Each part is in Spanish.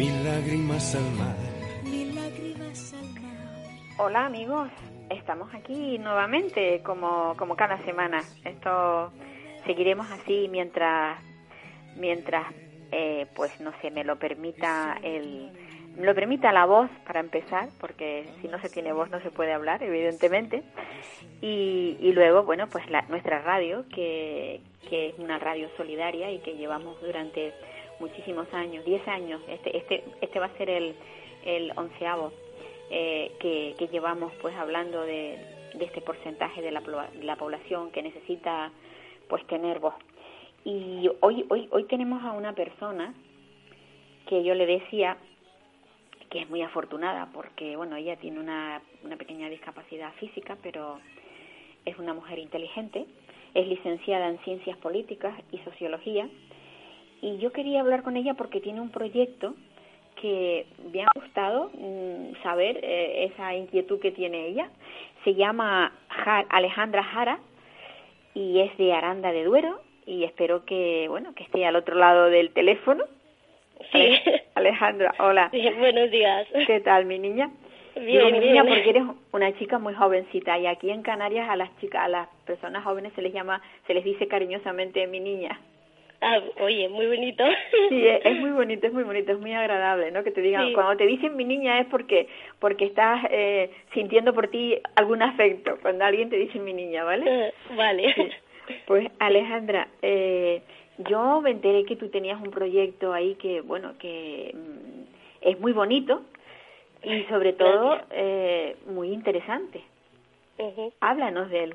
mil lágrimas al mar. mil lágrimas al mar. Hola amigos, estamos aquí nuevamente como, como cada semana. Esto seguiremos así mientras mientras eh, pues no sé me lo permita el me lo permita la voz para empezar porque si no se tiene voz no se puede hablar evidentemente y, y luego bueno pues la, nuestra radio que, que es una radio solidaria y que llevamos durante muchísimos años 10 años. Este este este va a ser el el onceavo eh, que, que llevamos pues hablando de, de este porcentaje de la, plo- la población que necesita pues tener voz. Y hoy hoy hoy tenemos a una persona que yo le decía que es muy afortunada porque bueno ella tiene una, una pequeña discapacidad física pero es una mujer inteligente es licenciada en ciencias políticas y sociología y yo quería hablar con ella porque tiene un proyecto que me ha gustado mm, saber eh, esa inquietud que tiene ella. Se llama Ja- Alejandra Jara y es de Aranda de Duero y espero que bueno que esté al otro lado del teléfono. Sí. Ale- Alejandra, hola. Buenos días. ¿Qué tal, mi niña? Bien, Digo mi niña porque eres una chica muy jovencita y aquí en Canarias a las chicas, a las personas jóvenes se les llama, se les dice cariñosamente mi niña. Ah, oye, muy bonito. Sí, es, es muy bonito, es muy bonito, es muy agradable, ¿no? Que te digan, Sí. cuando te dicen mi niña es porque porque estás eh, sintiendo por ti algún afecto, cuando alguien te dice mi niña, ¿vale? vale. Sí. Pues Alejandra, eh, yo me enteré que tú tenías un proyecto ahí que, bueno, que mm, es muy bonito y sobre todo eh, muy interesante. Ujú. Háblanos de él.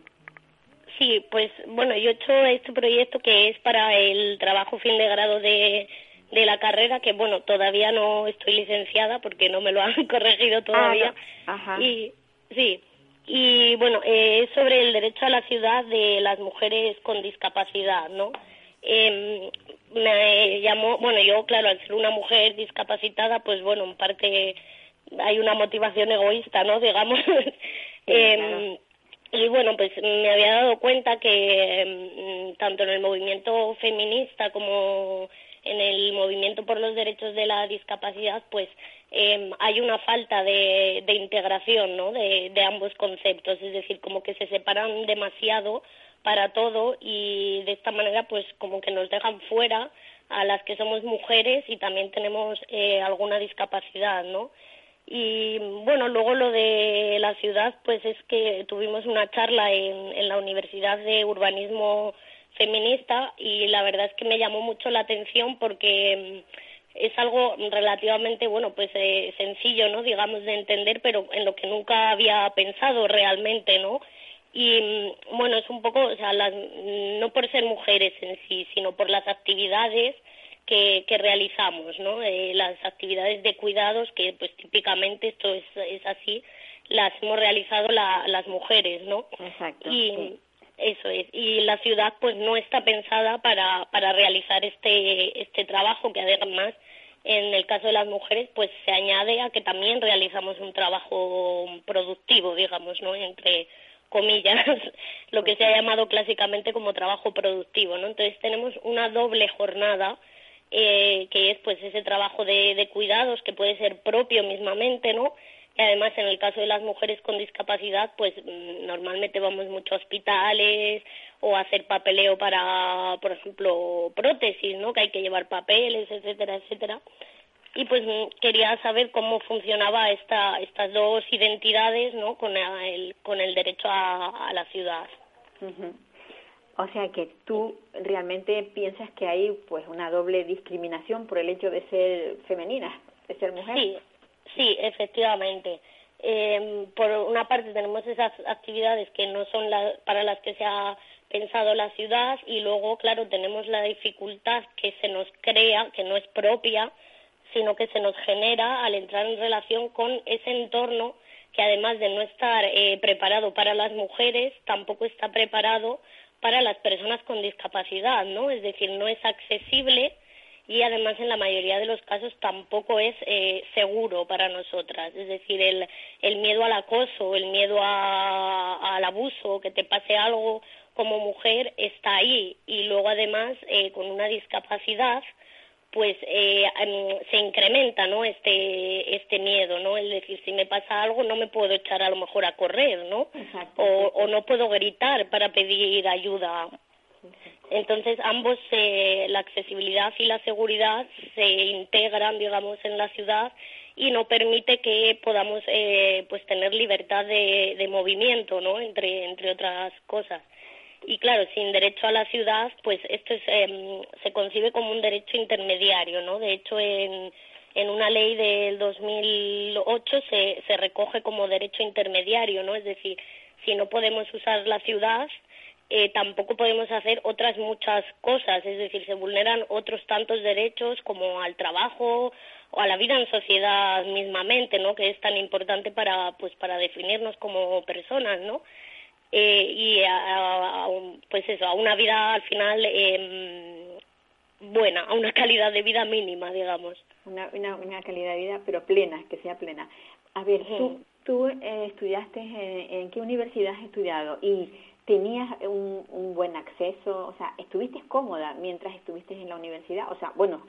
Sí, pues bueno, yo he hecho este proyecto que es para el trabajo fin de grado de, de la carrera, que bueno, todavía no estoy licenciada porque no me lo han corregido todavía. Ah, no. Ajá. Y sí, y bueno, eh, es sobre el derecho a la ciudad de las mujeres con discapacidad, ¿no? Eh, me llamó, bueno, yo claro, al ser una mujer discapacitada, pues bueno, en parte hay una motivación egoísta, ¿no? Digamos. Em, y bueno, pues me había dado cuenta que mm, tanto en el movimiento feminista como en el movimiento por los derechos de la discapacidad, pues eh, hay una falta de, de integración ¿no? de, de ambos conceptos, es decir, como que se separan demasiado para todo y de esta manera pues como que nos dejan fuera a las que somos mujeres y también tenemos eh, alguna discapacidad, ¿no? Y bueno, luego lo de la ciudad, pues es que tuvimos una charla en, en la Universidad de Urbanismo Feminista y la verdad es que me llamó mucho la atención porque mm, es algo relativamente, bueno, pues eh, sencillo, ¿no? Digamos de entender, pero en lo que nunca había pensado realmente, ¿no? Y mm, bueno, es un poco, o sea, las, no por ser mujeres en sí, sino por las actividades que, que realizamos, ¿no? Eh, las actividades de cuidados que, pues típicamente esto es, es así, las hemos realizado la, las mujeres, ¿no? Exacto. Y sí. eso es. Y la ciudad, pues no está pensada para, para realizar este, este trabajo que además en el caso de las mujeres, pues se añade a que también realizamos un trabajo productivo, digamos, ¿no? Entre comillas, lo que se ha llamado clásicamente como trabajo productivo, ¿no? Entonces tenemos una doble jornada eh, que es pues ese trabajo de, de cuidados que puede ser propio mismamente, ¿no? Y además en el caso de las mujeres con discapacidad, pues mm, normalmente vamos mucho a hospitales o a hacer papeleo para, por ejemplo, prótesis, ¿no? Que hay que llevar papeles, etcétera, etcétera. Y pues mm, quería saber cómo funcionaba esta, estas dos identidades, ¿no? Con el, con el derecho a, la ciudad. O sea que tú realmente piensas que hay pues una doble discriminación por el hecho de ser femenina, de ser mujer. Sí, sí, efectivamente. Eh, por una parte tenemos esas actividades que no son la- para las que se ha pensado la ciudad y luego, claro, tenemos la dificultad que se nos crea, que no es propia sino que se nos genera al entrar en relación con ese entorno que además de no estar eh, preparado para las mujeres, tampoco está preparado para las personas con discapacidad, ¿no? Es decir, no es accesible y además en la mayoría de los casos tampoco es eh, seguro para nosotras. Es decir, el, el miedo al acoso, el miedo al abuso, que te pase algo como mujer está ahí y luego además eh, con una discapacidad pues eh, em, se incrementa no este este miedo no es decir si me pasa algo no me puedo echar a lo mejor a correr no o, o no puedo gritar para pedir ayuda. Entonces ambos eh, la accesibilidad y la seguridad se integran digamos en la ciudad y no permite que podamos eh, pues tener libertad de, de movimiento no entre entre otras cosas y claro, sin derecho a la ciudad, pues esto es, eh, se concibe como un derecho intermediario, ¿no? De hecho, en, en una ley del 2008 se, se recoge como derecho intermediario, ¿no? Es decir, si no podemos usar la ciudad, eh, tampoco podemos hacer otras muchas cosas, es decir, se vulneran otros tantos derechos como al trabajo o a la vida en sociedad mismamente, ¿no? Que es tan importante para, pues, para definirnos como personas, ¿no? Eh, y a, pues eso, a una vida al final eh, buena, a una calidad de vida mínima, digamos. Una, una, una calidad de vida, pero plena, que sea plena. A ver, tú, tú eh, estudiaste, en, ¿en qué universidad has estudiado? Y tenías un, un buen acceso, o sea, estuviste cómoda mientras estuviste en la universidad, o sea, bueno,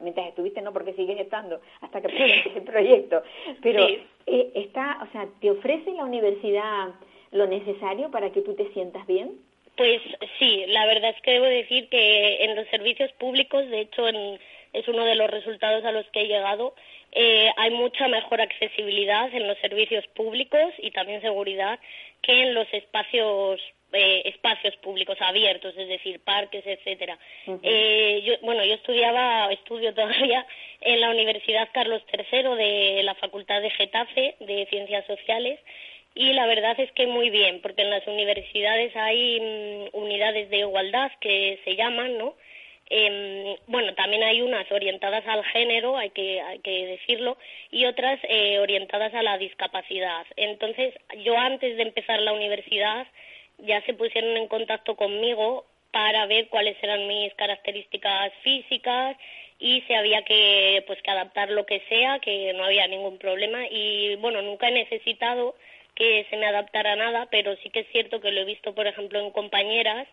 mientras estuviste no porque sigues estando hasta que presentes el proyecto, pero eh, está, o sea, te ofrece la universidad lo necesario para que tú te sientas bien? Pues sí, la verdad es que debo decir que en los servicios públicos, de hecho en, es uno de los resultados a los que he llegado, eh, hay mucha mejor accesibilidad en los servicios públicos y también seguridad que en los espacios eh, espacios públicos abiertos, es decir, parques, etcétera. eh, yo, bueno, yo estudiaba, estudio todavía en la Universidad Carlos III de la Facultad de Getafe de Ciencias Sociales y la verdad es que muy bien, porque en las universidades hay mm, unidades de igualdad que se llaman, ¿no? Eh, bueno, también hay unas orientadas al género, hay que, hay que decirlo, y otras eh, orientadas a la discapacidad. Entonces, yo antes de empezar la universidad ya se pusieron en contacto conmigo para ver cuáles eran mis características físicas y si había que pues que adaptar lo que sea, que no había ningún problema y bueno, nunca he necesitado que se me adaptara a nada, pero sí que es cierto que lo he visto, por ejemplo, en compañeras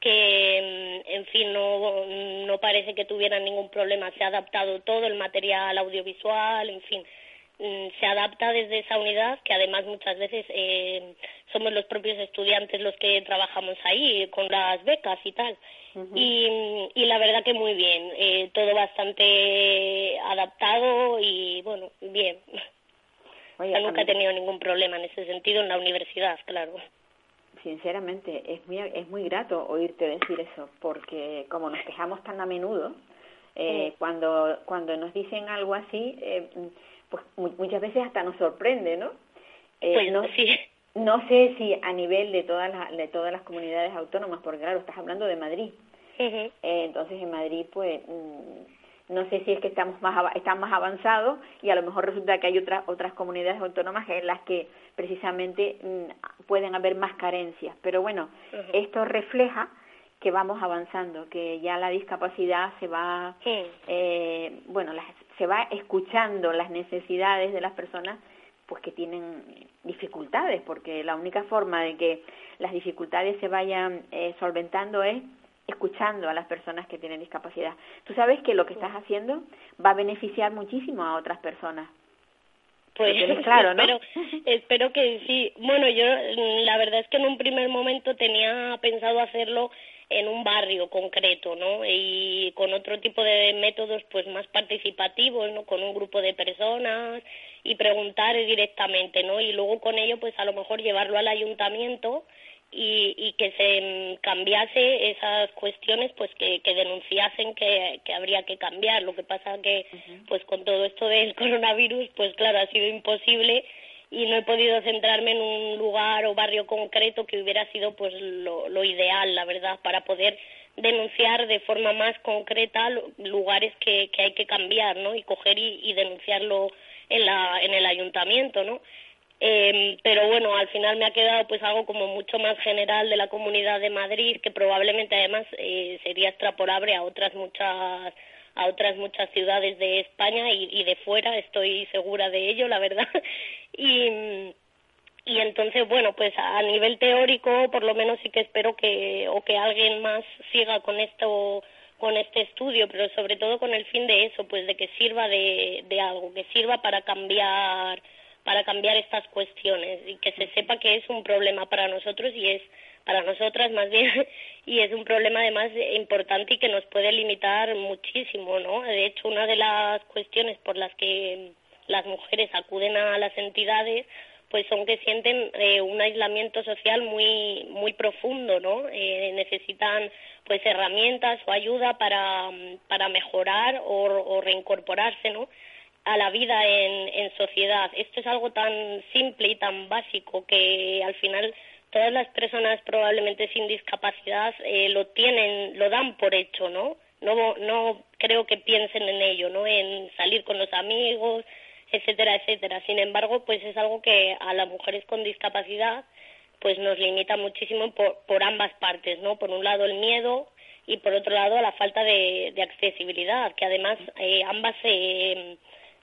que, mm, en fin, no, no parece que tuvieran ningún problema. Se ha adaptado todo el material audiovisual, en fin, mm, se adapta desde esa unidad, que además muchas veces eh, somos los propios estudiantes los que trabajamos ahí con las becas y tal. y, y la verdad que muy bien, eh, todo bastante adaptado y bueno, bien. Oye, nunca he tenido ningún problema en ese sentido en la universidad, claro. Sinceramente, es muy, es muy grato oírte decir eso, porque como nos quejamos tan a menudo, eh, cuando, cuando nos dicen algo así, eh, pues muchas veces hasta nos sorprende, ¿no? Eh, pues no, sí. No sé si a nivel de todas las, de todas las comunidades autónomas, porque claro, estás hablando de Madrid. eh, entonces en Madrid, pues, mm, no sé si es que estamos más están más avanzados y a lo mejor resulta que hay otras otras comunidades autónomas en las que precisamente mm, pueden haber más carencias. Pero bueno esto refleja que vamos avanzando que ya la discapacidad se va eh, bueno las, se va escuchando las necesidades de las personas pues que tienen dificultades porque la única forma de que las dificultades se vayan eh, solventando es escuchando a las personas que tienen discapacidad. Tú sabes que lo que estás haciendo va a beneficiar muchísimo a otras personas. Pues claro, ¿no? Espero, espero que sí. Bueno, yo la verdad es que en un primer momento tenía pensado hacerlo en un barrio concreto, ¿no? Y con otro tipo de métodos, pues más participativos, ¿no? Con un grupo de personas y preguntar directamente, ¿no? Y luego con ello, pues a lo mejor llevarlo al ayuntamiento y, y que se cambiase esas cuestiones pues que, que denunciasen que, que habría que cambiar lo que pasa que pues con todo esto del coronavirus pues claro ha sido imposible y no he podido centrarme en un lugar o barrio concreto que hubiera sido pues lo, lo ideal la verdad para poder denunciar de forma más concreta lugares que, que hay que cambiar, ¿no? Y coger y, y denunciarlo en, la, en el ayuntamiento, ¿no? Eh, pero bueno, al final me ha quedado pues algo como mucho más general de la Comunidad de Madrid, que probablemente además eh, sería extrapolable a otras muchas a otras muchas ciudades de España y, y de fuera, estoy segura de ello, la verdad. y y entonces bueno pues a nivel teórico por lo menos sí que espero que o que alguien más siga con esto con este estudio pero sobre todo con el fin de eso pues de que sirva de, de algo que sirva para cambiar para cambiar estas cuestiones y que se sepa que es un problema para nosotros y es para nosotras más bien y es un problema además importante y que nos puede limitar muchísimo no de hecho una de las cuestiones por las que las mujeres acuden a las entidades pues son que sienten eh, un aislamiento social muy muy profundo no eh, necesitan pues herramientas o ayuda para para mejorar o, o reincorporarse no a la vida en, en sociedad esto es algo tan simple y tan básico que al final todas las personas probablemente sin discapacidad eh, lo tienen lo dan por hecho no no no creo que piensen en ello no en salir con los amigos etcétera, etcétera. Sin embargo, pues es algo que a las mujeres con discapacidad pues nos limita muchísimo por, por ambas partes, ¿no? Por un lado el miedo y por otro lado la falta de, de accesibilidad, que además eh, ambas se,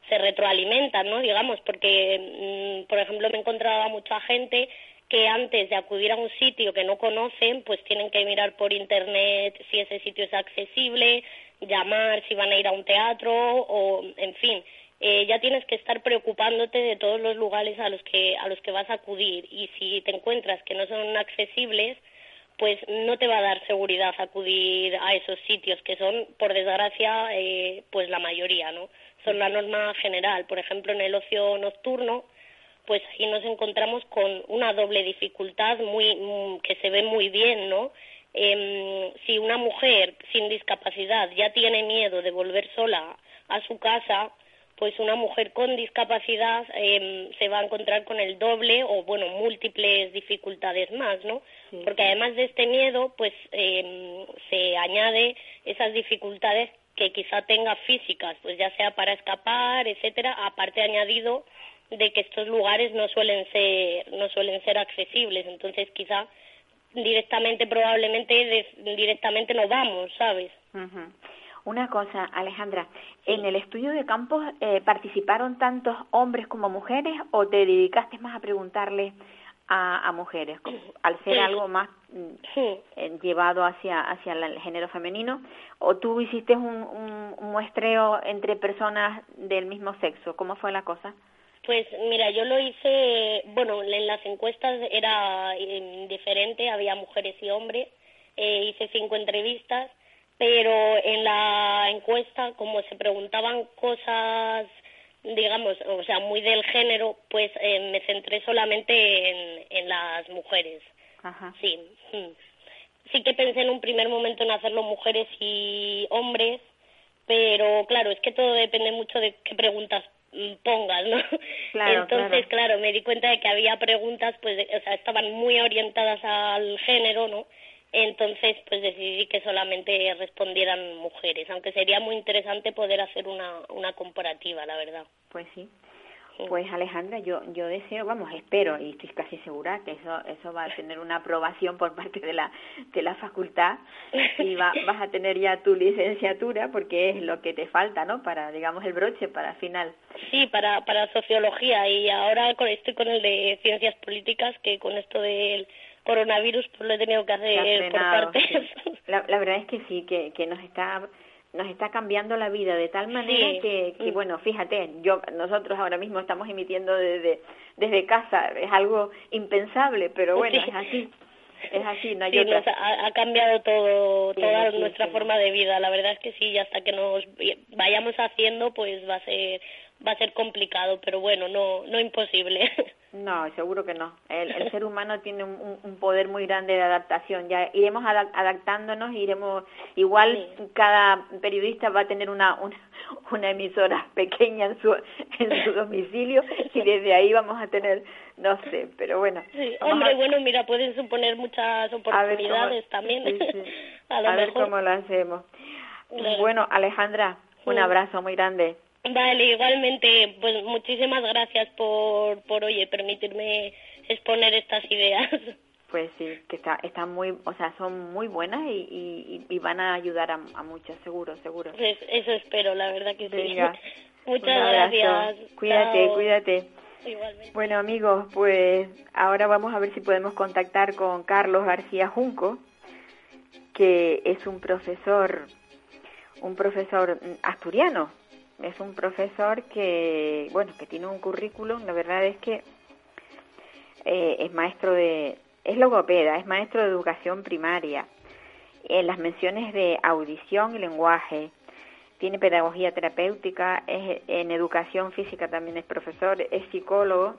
se retroalimentan, ¿no? Digamos, porque, mm, por ejemplo, me he encontrado a mucha gente que antes de acudir a un sitio que no conocen, pues tienen que mirar por internet si ese sitio es accesible, llamar si van a ir a un teatro o, en fin, eh, ya tienes que estar preocupándote de todos los lugares a los que a los que vas a acudir y si te encuentras que no son accesibles pues no te va a dar seguridad acudir a esos sitios que son por desgracia eh, pues la mayoría no son la norma general. Por ejemplo en el ocio nocturno pues ahí nos encontramos con una doble dificultad muy mm, que se ve muy bien no eh, si una mujer sin discapacidad ya tiene miedo de volver sola a su casa pues una mujer con discapacidad eh, se va a encontrar con el doble o bueno múltiples dificultades más no porque además de este miedo pues eh, se añade esas dificultades que quizá tenga físicas pues ya sea para escapar etcétera aparte añadido de que estos lugares no suelen ser no suelen ser accesibles. Entonces quizá directamente probablemente directamente no vamos sabes una cosa, Alejandra, ¿en el estudio de campos eh, participaron tantos hombres como mujeres o te dedicaste más a preguntarle a, a mujeres, al ser algo más eh, llevado hacia, hacia el género femenino? ¿O tú hiciste un, un, muestreo entre personas del mismo sexo? ¿Cómo fue la cosa? Pues mira, yo lo hice, bueno, en las encuestas era eh, diferente, había mujeres y hombres, eh, hice cinco entrevistas pero en la encuesta, como se preguntaban cosas, digamos, o sea, muy del género, pues eh, me centré solamente en, en las mujeres. Ajá. Sí. Mm. Sí que pensé en un primer momento en hacerlo mujeres y hombres, pero claro, es que todo depende mucho de qué preguntas mm, pongas, ¿no? Claro, Entonces, claro. me di cuenta de que había preguntas, pues, o sea, estaban muy orientadas al género, ¿no? Entonces, pues decidí que solamente respondieran mujeres, aunque sería muy interesante poder hacer una, una comparativa, la verdad. Pues sí. Pues Alejandra, yo yo deseo, vamos, espero y estoy casi segura que eso eso va a tener una aprobación por parte de la de la facultad y va, vas a tener ya tu licenciatura porque es lo que te falta, ¿no? Para digamos el broche para el final. Sí, para para sociología y ahora estoy con el de ciencias políticas que con esto del coronavirus pues lo he tenido que hacer por partes. La, la verdad es que sí, que, que nos está nos está cambiando la vida de tal manera que, que, mm. bueno, fíjate, yo nosotros ahora mismo estamos emitiendo desde desde casa, es algo impensable, pero bueno, es así. Es así, no hay sí, Nos ha, ha, cambiado todo, toda nuestra forma de vida. La verdad es que sí, y hasta que nos vayamos haciendo, pues va a ser va a ser complicado, pero bueno, no no imposible. No, seguro que no. El, el ser humano tiene un, un, poder muy grande de adaptación. Ya iremos adaptándonos, iremos igual cada periodista va a tener una, una una emisora pequeña en su en su domicilio y desde ahí vamos a tener no sé, pero bueno. Sí, hombre, bueno, mira, pueden suponer muchas oportunidades también. Sí. A, lo a ver cómo lo hacemos. Bueno, Alejandra, un abrazo muy grande. Vale, igualmente, pues muchísimas gracias por, por oye, permitirme exponer estas ideas. Pues sí, que está, están muy, o sea, son muy buenas y, y, y van a ayudar a, a muchos, seguro, seguro. Pues eso espero, la verdad que sí. Venga, Muchas gracias. Cuídate, Chao. cuídate. Igualmente. Bueno, amigos, pues ahora vamos a ver si podemos contactar con Carlos García Junco, que es un profesor, un profesor mm, asturiano. Es un profesor que, bueno, que tiene un currículum, la verdad es que eh, es maestro de, es logopeda, es maestro de educación primaria, en las menciones de audición y lenguaje, tiene pedagogía terapéutica, es, en educación física también es profesor, es psicólogo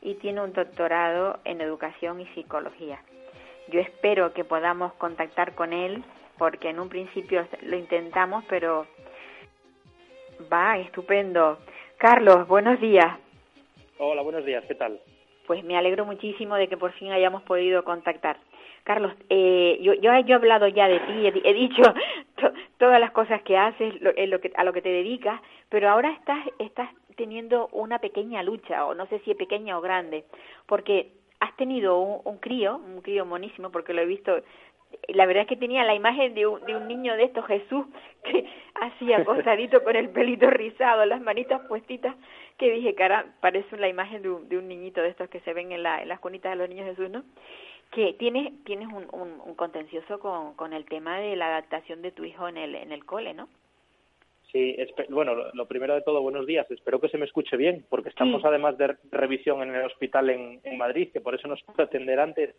y tiene un doctorado en educación y psicología. Yo espero que podamos contactar con él porque en un principio lo intentamos, pero va estupendo. Carlos, buenos días. Hola, buenos días, ¿qué tal? Pues me alegro muchísimo de que por fin hayamos podido contactar. Carlos, eh, yo, yo, yo he hablado ya de ti, he, he dicho to, todas las cosas que haces, lo, lo que, a lo que te dedicas, pero ahora estás, estás teniendo una pequeña lucha, o no sé si es pequeña o grande, porque has tenido un, un crío, un crío monísimo, porque lo he visto, la verdad es que tenía la imagen de un, de un niño de estos, Jesús, que así acostadito con el pelito rizado, las manitas puestitas, que dije, cara, parece la imagen de un, de un niñito de estos que se ven en, la, en las cunitas de los niños Jesús, ¿no? que tienes tienes un, un, un contencioso con, con el tema de la adaptación de tu hijo en el en el cole, ¿no? Sí, bueno, lo, primero de todo, buenos días. Espero que se me escuche bien, porque estamos Sí. además de revisión en el hospital en, en Madrid, que por eso nos puedo atender antes.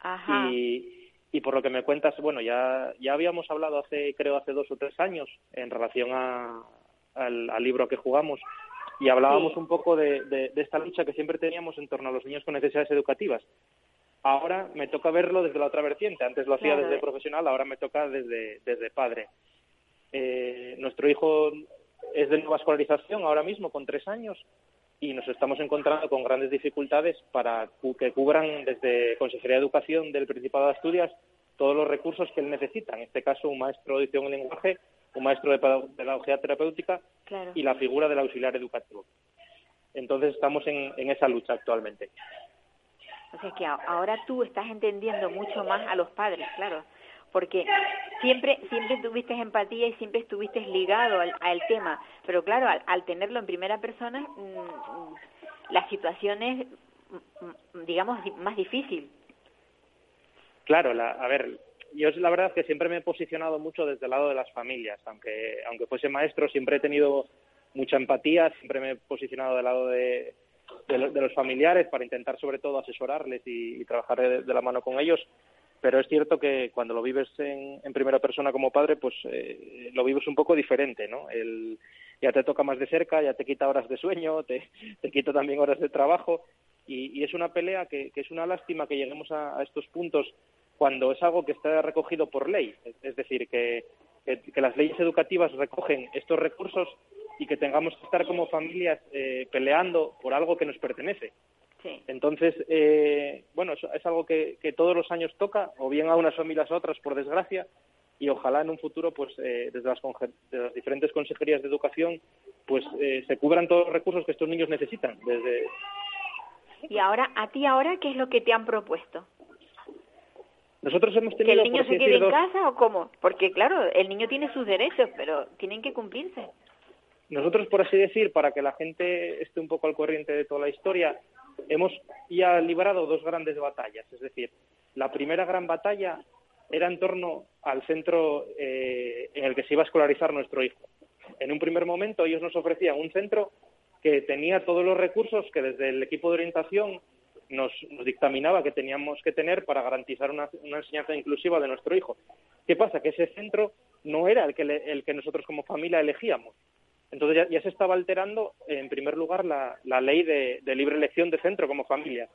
Ajá. Y, y por lo que me cuentas, bueno, ya, ya habíamos hablado hace, creo, hace dos o tres años en relación a, al, al libro que jugamos y hablábamos Sí. un poco de, de, de esta lucha que siempre teníamos en torno a los niños con necesidades educativas. Ahora me toca verlo desde la otra vertiente. Antes lo hacía Claro. desde profesional, ahora me toca desde, desde padre. Eh, nuestro hijo es de nueva escolarización ahora mismo, con tres años, y nos estamos encontrando con grandes dificultades para que cubran desde Consejería de Educación del Principado de Asturias todos los recursos que él necesita. En este caso, un maestro de audición y lenguaje, un maestro de pedag- pedagogía terapéutica Claro. y la figura del auxiliar educativo. Entonces estamos en, en esa lucha actualmente. O sea que ahora tú estás entendiendo mucho más a los padres, claro, porque siempre siempre tuviste empatía y siempre estuviste ligado al, tema, pero claro, al, al tenerlo en primera persona, mm, mm, la situación es, mm, mm, digamos, di- más difícil. Claro, la- a ver, yo la verdad que siempre me he posicionado mucho desde el lado de las familias, aunque aunque fuese maestro siempre he tenido mucha empatía, siempre me he posicionado del lado de los familiares para intentar sobre todo asesorarles y, y trabajar de, de la mano con ellos. Pero es cierto que cuando lo vives en, en primera persona como padre, pues eh, lo vives un poco diferente, ¿no? El, ya te toca más de cerca, ya te quita horas de sueño, te, te quita también horas de trabajo y, y es una pelea que, que es una lástima que lleguemos a, estos puntos cuando es algo que está recogido por ley, es, decir, que, que, que las leyes educativas recogen estos recursos y que tengamos que estar como familias eh, peleando por algo que nos pertenece. Sí. Entonces, eh, bueno, es, es algo que, que todos los años toca, o bien a unas familias a otras, por desgracia, y ojalá en un futuro, pues eh, desde las, de las diferentes consejerías de educación, pues eh, se cubran todos los recursos que estos niños necesitan. Desde, Y ahora, a ti ahora, ¿qué es lo que te han propuesto? nosotros hemos ¿Que tenido, el niño se quede en dos- casa o cómo? Porque claro, el niño tiene sus derechos, pero tienen que cumplirse. Nosotros, por así decir, para que la gente esté un poco al corriente de toda la historia, hemos ya librado dos grandes batallas. Es decir, la primera gran batalla era en torno al centro eh, en el que se iba a escolarizar nuestro hijo. En un primer momento ellos nos ofrecían un centro que tenía todos los recursos que desde el equipo de orientación nos, dictaminaba que teníamos que tener para garantizar una, una enseñanza inclusiva de nuestro hijo. ¿Qué pasa? Que ese centro no era el que, le- el que nosotros como familia elegíamos. Entonces ya, ya se estaba alterando, en primer lugar, la, ley de, libre elección de centro como familia.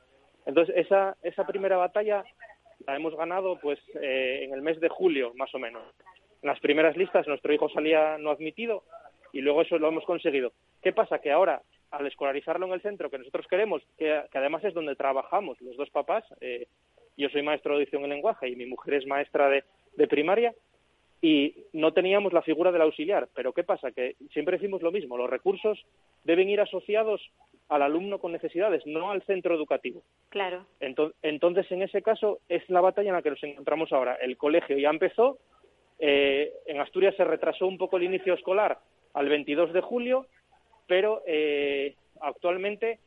Entonces esa, esa primera batalla la hemos ganado pues eh, en el mes de julio, más o menos. En las primeras listas nuestro hijo salía no admitido y luego eso lo hemos conseguido. ¿Qué pasa? Que ahora, al escolarizarlo en el centro que nosotros queremos, que, además es donde trabajamos los dos papás, eh, yo soy maestro de audición y lenguaje y mi mujer es maestra de primaria y no teníamos la figura del auxiliar. Pero ¿qué pasa? Que siempre decimos lo mismo, los recursos deben ir asociados al alumno con necesidades, no al centro educativo. Claro. Entonces, en ese caso, es la batalla en la que nos encontramos ahora. El colegio ya empezó, eh, en Asturias se retrasó un poco el inicio escolar al 22 de julio, pero eh, actualmente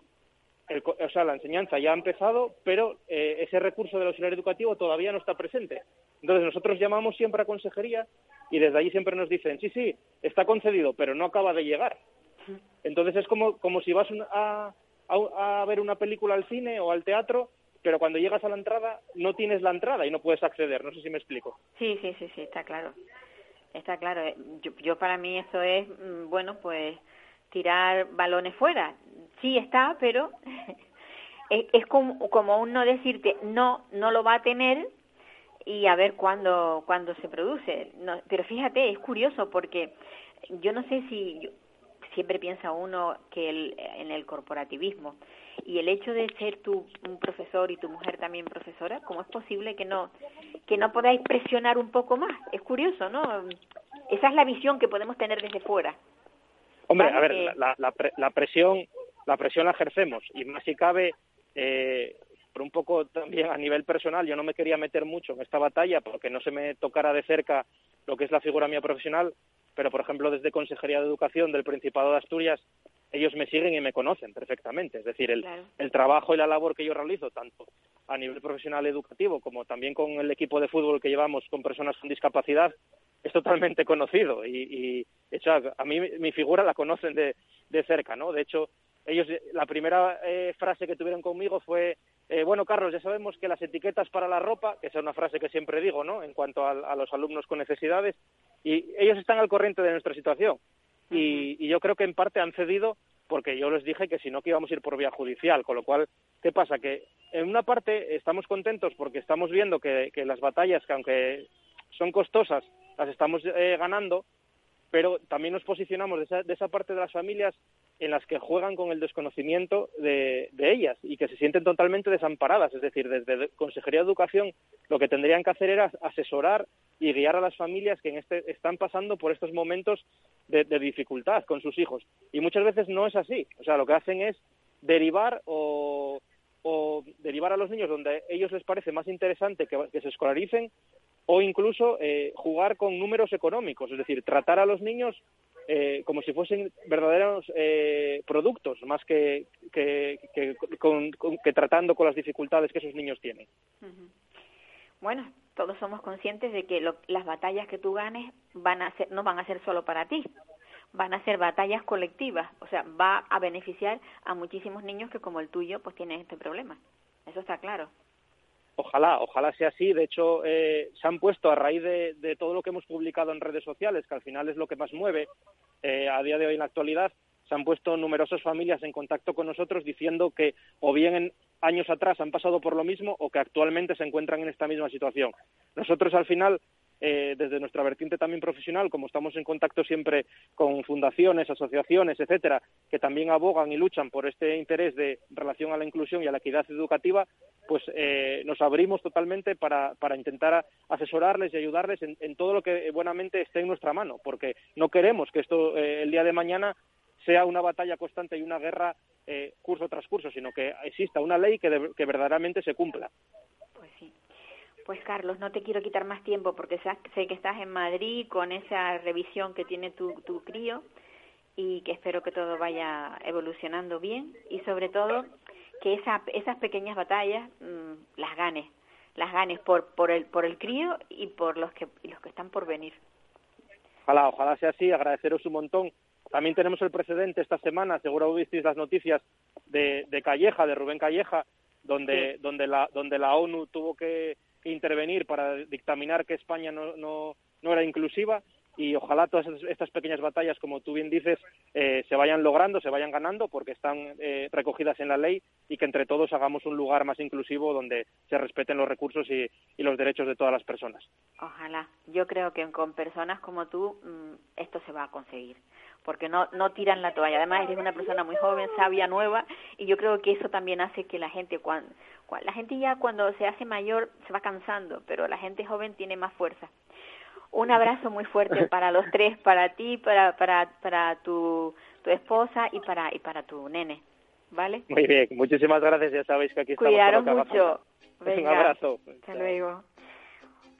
o sea, la enseñanza ya ha empezado, pero eh, ese recurso del auxiliar educativo todavía no está presente. Entonces nosotros llamamos siempre a consejería y desde allí siempre nos dicen, sí, sí, está concedido, pero no acaba de llegar. Entonces es como, como si vas a, a, ver una película al cine o al teatro, pero cuando llegas a la entrada no tienes la entrada y no puedes acceder. No sé si me explico. Sí, sí, sí, sí, está claro. Está claro. Yo, yo para mí eso es, mm, bueno, pues tirar balones fuera sí está, pero es, como, como un no decirte no, no lo va a tener y a ver cuándo, cuándo se produce. No, pero fíjate, es curioso porque yo no sé si siempre piensa uno que el, en el corporativismo y el hecho de ser tú un profesor y tu mujer también profesora, ¿cómo es posible que no que no podáis presionar un poco más? Es curioso, ¿no? Esa es la visión que podemos tener desde fuera. Hombre, a ver, la, la, la, presión la presión la ejercemos. Y más si cabe eh, por un poco también a nivel personal yo no me quería meter mucho en esta batalla porque no se me tocara de cerca lo que es la figura mía profesional pero por ejemplo desde Consejería de Educación del Principado de Asturias ellos me siguen y me conocen perfectamente. Es decir el, el trabajo y la labor que yo realizo tanto a nivel profesional educativo como también con el equipo de fútbol que llevamos con personas con discapacidad es totalmente conocido. Y, y a mí mi figura la conocen de, de cerca no de hecho ellos la primera eh, frase que tuvieron conmigo fue eh, bueno Carlos ya sabemos que las etiquetas para la ropa que es una frase que siempre digo no en cuanto a, los alumnos con necesidades y ellos están al corriente de nuestra situación y, y, yo creo que en parte han cedido porque yo les dije que si no que íbamos a ir por vía judicial. Con lo cual qué pasa que en una parte estamos contentos porque estamos viendo que, que las batallas que aunque son costosas las estamos eh, ganando pero también nos posicionamos de esa, de esa parte de las familias en las que juegan con el desconocimiento de, ellas y que se sienten totalmente desamparadas. Es decir, desde Consejería de Educación lo que tendrían que hacer era asesorar y guiar a las familias que en este, están pasando por estos momentos de, dificultad con sus hijos. Y muchas veces no es así. O sea, lo que hacen es derivar o, derivar a los niños donde ellos les parece más interesante que, se escolaricen o incluso eh, jugar con números económicos, es decir, tratar a los niños eh, como si fuesen verdaderos eh, productos, más que, que, que, tratando con las dificultades que esos niños tienen. Bueno, todos somos conscientes de que las batallas que tú ganes van a ser, no van a ser solo para ti, van a ser batallas colectivas, o sea, va a beneficiar a muchísimos niños que como el tuyo pues tienen este problema. Eso está claro. Ojalá, ojalá sea así. De hecho, eh, se han puesto a raíz de, todo lo que hemos publicado en redes sociales, que al final es lo que más mueve eh, a día de hoy en la actualidad, se han puesto numerosas familias en contacto con nosotros diciendo que o bien en años atrás han pasado por lo mismo o que actualmente se encuentran en esta misma situación. Nosotros al final eh, desde nuestra vertiente también profesional, como estamos en contacto siempre con fundaciones, asociaciones, etcétera, que también abogan y luchan por este interés de relación a la inclusión y a la equidad educativa, pues eh, nos abrimos totalmente para, para intentar asesorarles y ayudarles en, todo lo que buenamente esté en nuestra mano, porque no queremos que esto eh, el día de mañana sea una batalla constante y una guerra curso tras curso, sino que exista una ley que, que verdaderamente se cumpla. Pues sí. Pues Carlos, no te quiero quitar más tiempo porque sé que estás en Madrid con esa revisión que tiene tu, tu crío y que espero que todo vaya evolucionando bien y sobre todo que esa, esas pequeñas batallas mm, las ganes, las ganes por, por, el, por el crío y por los que, los que están por venir. Ojalá, ojalá sea así, agradeceros un montón. También tenemos el precedente esta semana, seguro visteis las noticias de, de Calleja, de Rubén Calleja, donde, donde, la, donde la ONU tuvo que intervenir para dictaminar que España no, no, no era inclusiva y ojalá todas estas pequeñas batallas, como tú bien dices, eh, se vayan logrando, se vayan ganando, porque están eh, recogidas en la ley y que entre todos hagamos un lugar más inclusivo donde se respeten los recursos y, y los derechos de todas las personas. Ojalá. Yo creo que con personas como tú mm, esto se va a conseguir porque no, no tiran la toalla. Además, eres una persona muy joven, sabia, nueva, y yo creo que eso también hace que la gente, cuando, La gente ya cuando se hace mayor se va cansando, pero la gente joven tiene más fuerza. Un abrazo muy fuerte para los tres, para ti, para para para tu, tu esposa y para y para tu nene, ¿vale? Muy bien, muchísimas gracias, ya sabéis que aquí estamos. Cuidaros mucho. Un abrazo. Hasta luego.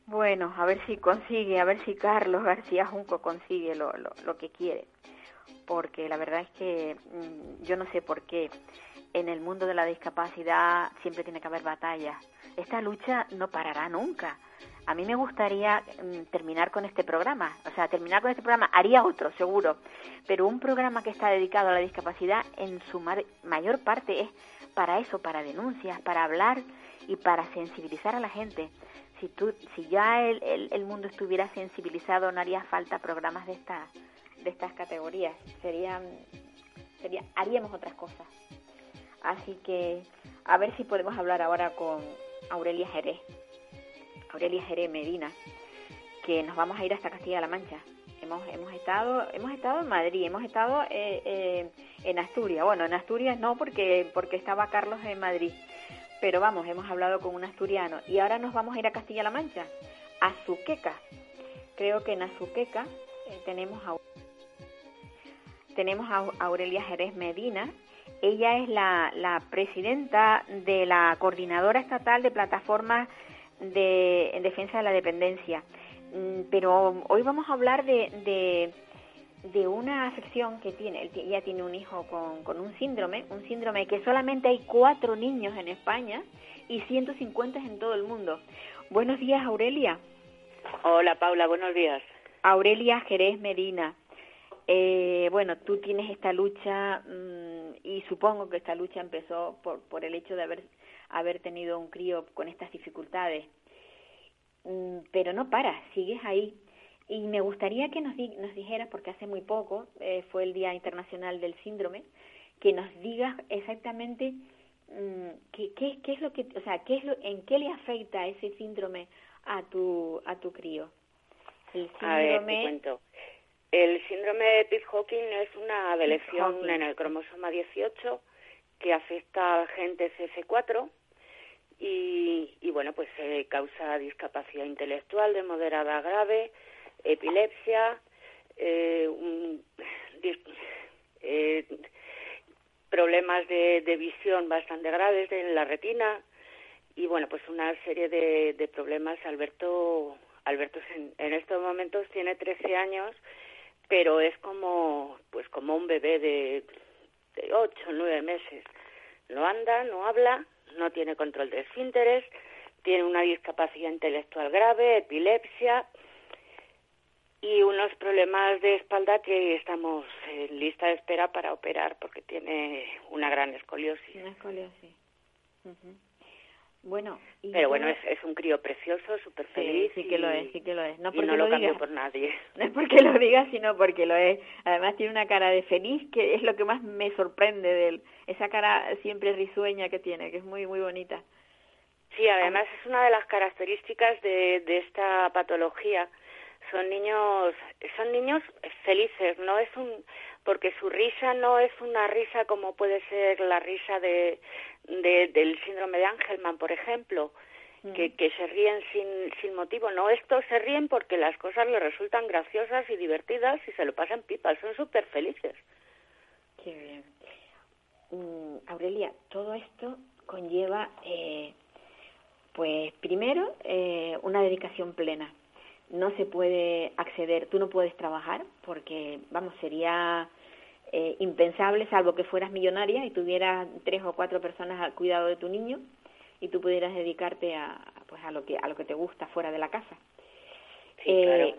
Bueno, a ver si consigue, a ver si Carlos García Junco consigue lo, lo, lo que quiere. Porque la verdad es que mm, yo no sé por qué en el mundo de la discapacidad siempre tiene que haber batallas. Esta lucha no parará nunca. A mí me gustaría mm, terminar con este programa, o sea, terminar con este programa, haría otro, seguro, pero un programa que está dedicado a la discapacidad en su mayor parte es para eso, para denuncias, para hablar y para sensibilizar a la gente. Si, tú, si ya el, el, mundo estuviera sensibilizado, no haría falta programas de, esta, de estas categorías, serían, sería, haríamos otras cosas. Así que a ver si podemos hablar ahora con Aurelia Jerez, Aurelia Jerez Medina, que nos vamos a ir hasta Castilla-La Mancha. Hemos, hemos estado hemos estado en Madrid, hemos estado eh, eh, en Asturias. Bueno, en Asturias no porque porque estaba Carlos en Madrid, pero vamos, hemos hablado con un asturiano y ahora nos vamos a ir a Castilla-La Mancha, a Zuqueca. Creo que en Azuqueca eh, tenemos a tenemos a Aurelia Jerez Medina, ella es la, la presidenta de la Coordinadora Estatal de Plataformas de, en Defensa de la Dependencia. Mm, pero hoy vamos a hablar de, de, una afección que tiene. Ella tiene un hijo con, con un síndrome, un síndrome que solamente hay cuatro niños en España y 150 en todo el mundo. Buenos días, Aurelia. Hola, Paula, buenos días. Aurelia Jerez Medina. Eh, bueno, tú tienes esta lucha mm, y supongo que esta lucha empezó por, por el hecho de haber, haber tenido un crío con estas dificultades. Mm, pero no para, sigues ahí. Y me gustaría que nos, nos dijeras, porque hace muy poco eh, fue el Día Internacional del Síndrome, que nos digas exactamente mm, qué, qué, qué, es lo que, o sea, qué es lo, en qué le afecta ese síndrome a tu, a tu crío. El síndrome... El síndrome de Pitt-Hawking es una lesión en el cromosoma 18 que afecta a gente CF4 y, y bueno, pues se causa discapacidad intelectual de moderada a grave, epilepsia, eh, eh, problemas de, de, visión bastante graves en la retina y bueno, pues una serie de, problemas. Alberto, Alberto en, en estos momentos tiene 13 años pero es como pues como un bebé de ocho nueve meses no anda no habla no tiene control de esfínteres tiene una discapacidad intelectual grave epilepsia y unos problemas de espalda que estamos en lista de espera para operar porque tiene una gran escoliosis. Una escoliosis. Bueno, pero bueno, es, es un crío precioso, súper feliz. Sí, que lo es, sí que lo es. No porque no lo, lo cambio por nadie. No es porque lo diga, sino porque lo es. Además tiene una cara de feliz, que es lo que más me sorprende de él. Esa cara siempre risueña que tiene, que es muy, muy bonita. Sí, además es una de las características de, de esta patología. Son niños, son niños felices, no es un, porque su risa no es una risa como puede ser la risa de, de, del síndrome de Angelman, por ejemplo, que, que se ríen sin, sin motivo. No, estos se ríen porque las cosas les resultan graciosas y divertidas y se lo pasan pipa, son súper felices. Qué bien. Mm, Aurelia, todo esto conlleva, eh, pues primero, eh, una dedicación plena. No se puede acceder, tú no puedes trabajar porque, vamos, sería eh, impensable, salvo que fueras millonaria y tuvieras tres o cuatro personas al cuidado de tu niño y tú pudieras dedicarte a, pues a lo que a lo que te gusta fuera de la casa. eh,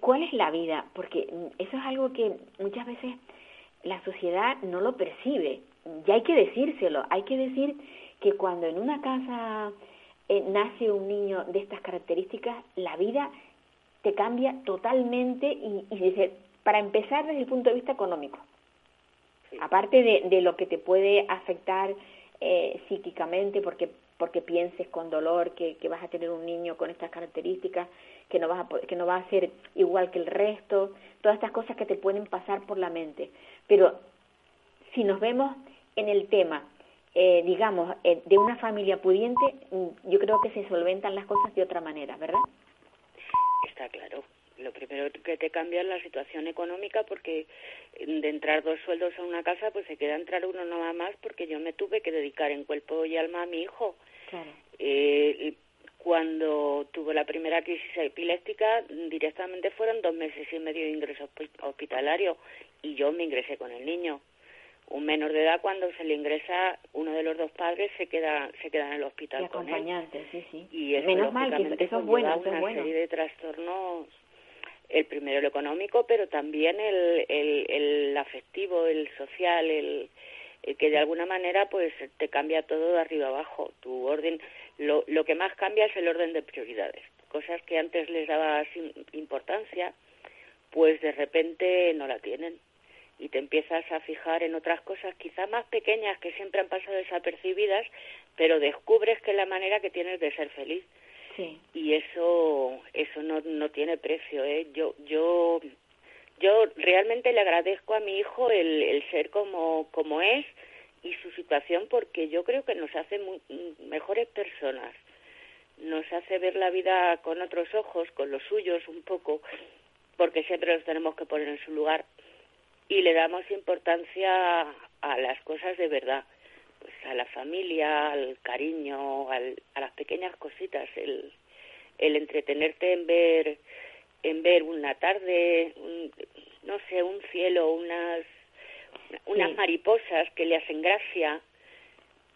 ¿Cuál es la vida? Porque eso es algo que muchas veces la sociedad no lo percibe. Y hay que decírselo. Hay que decir que cuando en una casa eh, nace un niño de estas características, la vida te cambia totalmente y, y para empezar desde el punto de vista económico. Aparte de, de, lo que te puede afectar eh, psíquicamente porque porque pienses con dolor que, que, vas a tener un niño con estas características, que no, vas a, que no va a ser igual que el resto, todas estas cosas que te pueden pasar por la mente. Pero si nos vemos en el tema eh, digamos, eh, de una familia pudiente, mm, yo creo que se solventan las cosas de otra manera, ¿verdad? Está claro. Lo primero que te cambia es la situación económica porque de entrar dos sueldos a una casa, pues se queda entrar uno nada más porque yo me tuve que dedicar en cuerpo y alma a mi hijo. Claro. Eh, cuando tuvo la primera crisis epiléptica, directamente fueron dos meses y medio de ingreso hospitalario y yo me ingresé con el niño. Un menor de edad cuando se le ingresa uno de los dos padres se queda se queda en el hospital y acompañante, sí, sí. Y eso, Menos mal que eso es bueno, eso una es bueno. serie de trastornos el primero el económico, pero también el, el, el afectivo, el social, el, el que de alguna manera pues te cambia todo de arriba abajo. Tu orden, lo, lo que más cambia es el orden de prioridades. Cosas que antes les dabas importancia, pues de repente no la tienen. Y te empiezas a fijar en otras cosas quizá más pequeñas que siempre han pasado desapercibidas, pero descubres que es la manera que tienes de ser feliz. Sí. Y eso eso no, no tiene precio, ¿eh? Yo yo yo realmente le agradezco a mi hijo el, el ser como como es y su situación porque yo creo que nos hace muy, mejores personas nos hace ver la vida con otros ojos con los suyos un poco porque siempre los tenemos que poner en su lugar y le damos importancia a las cosas de verdad pues a la familia al cariño al, a las pequeñas cositas el el entretenerte en ver en ver una tarde, un, no sé, un cielo, unas unas Sí. mariposas que le hacen gracia.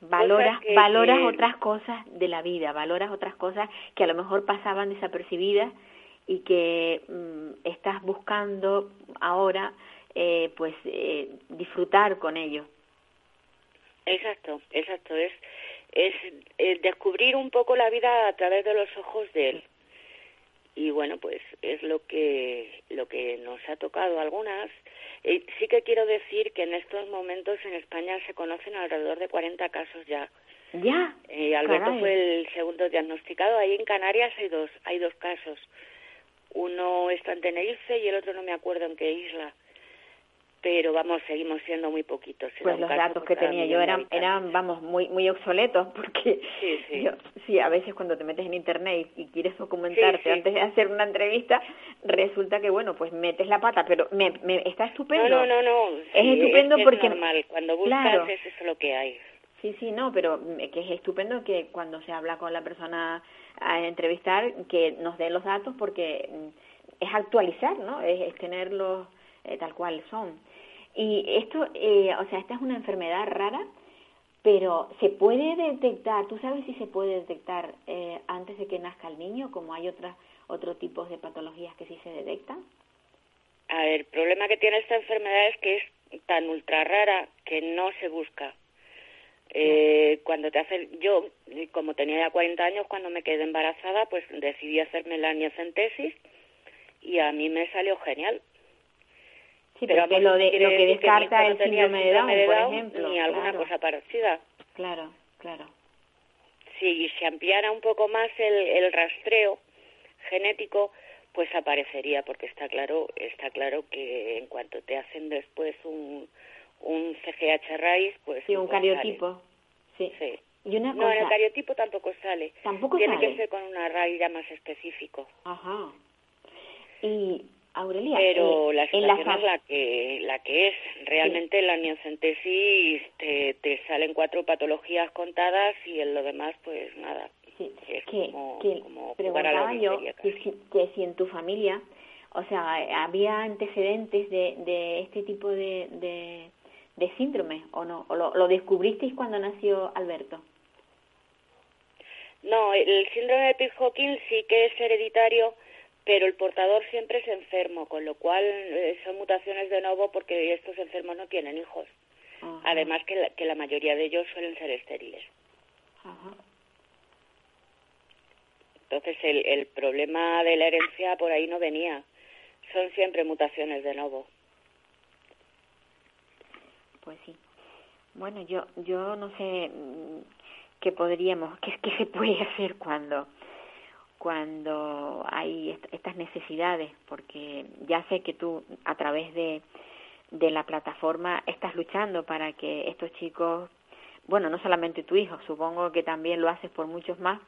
Valoras, que- valoras que- otras cosas de la vida, valoras otras cosas que a lo mejor pasaban desapercibidas y que mm, estás buscando ahora, eh, pues, eh, disfrutar con ello. Exacto, exacto, es es descubrir un poco la vida a través de los ojos de él. Y bueno, pues es lo que lo que nos ha tocado algunas. Eh, sí que quiero decir que en estos momentos en España se conocen alrededor de 40 casos ya. Ya, Eh, Alberto Caray. fue el segundo diagnosticado. Ahí en Canarias hay dos, hay dos casos. Uno está en Tenerife y el otro no me acuerdo en qué isla. Pero vamos, seguimos siendo muy poquitos. Pues los datos que tenía yo eran, eran, vamos, muy muy obsoletos porque Sí, sí. yo- sí, a veces cuando te metes en internet y, y quieres documentarte Sí, antes de hacer una entrevista, resulta que, bueno, pues metes la pata, pero me, me está estupendo. No, no, no, no. Es estupendo que porque- Es normal. Cuando buscas Claro. es eso lo que hay. Sí, sí, no, pero que es estupendo que cuando se habla con la persona a entrevistar, que nos dé los datos porque mm, es actualizar, ¿no? Es, es tenerlos eh, tal cual son. Y esto, eh, o sea, esta es una enfermedad rara, pero se puede detectar, ¿tú sabes si se puede detectar eh, antes de que nazca el niño, como hay otras otros tipos de patologías que sí se detectan? A ver, el problema que tiene esta enfermedad es que es tan ultra rara que no se busca. Eh, cuando te hacen, yo, como tenía ya 40 años, cuando me quedé embarazada, pues decidí hacerme la amniocentesis y a mí me salió genial. Sí, Pero vamos, lo, de, lo que descarta no el síndrome de Down, por ejemplo. Ni alguna claro, cosa parecida. Claro, claro. si se ampliara un poco más el, el rastreo genético, pues aparecería, porque está claro, está claro que en cuanto te hacen después un, un CGH raíz, pues Sí, un cariotipo. Sí. Y una No, en el cariotipo tampoco sale. tampoco Tiene sale. que ser con una raíz ya más específico. Ajá. Y Aurelia, Pero eh, la situación es la que, la que es. Realmente la amniocentesis te, te salen cuatro patologías contadas y en lo demás, pues nada. sí, es que, como- que como preguntaba yo que si, que si en tu familia, o sea, había antecedentes de, de este tipo de, de, de síndrome o no, o lo, lo descubristeis cuando nació Alberto. No, el síndrome de Pitt-Hawkins sí que es hereditario, pero el portador siempre es enfermo, con lo cual eh, son mutaciones de nuevo porque estos enfermos no tienen hijos. Ajá, Además que la, que la mayoría de ellos suelen ser estériles. ajá. Entonces el, el problema de la herencia por ahí no venía. Son siempre mutaciones de nuevo. Pues sí. Bueno, yo yo no sé mm, qué podríamos, qué, qué se puede hacer cuando cuando hay est- estas necesidades, porque ya sé que tú a través de de la plataforma estás luchando para que estos chicos bueno, no solamente tu hijo, supongo que también lo haces por muchos más,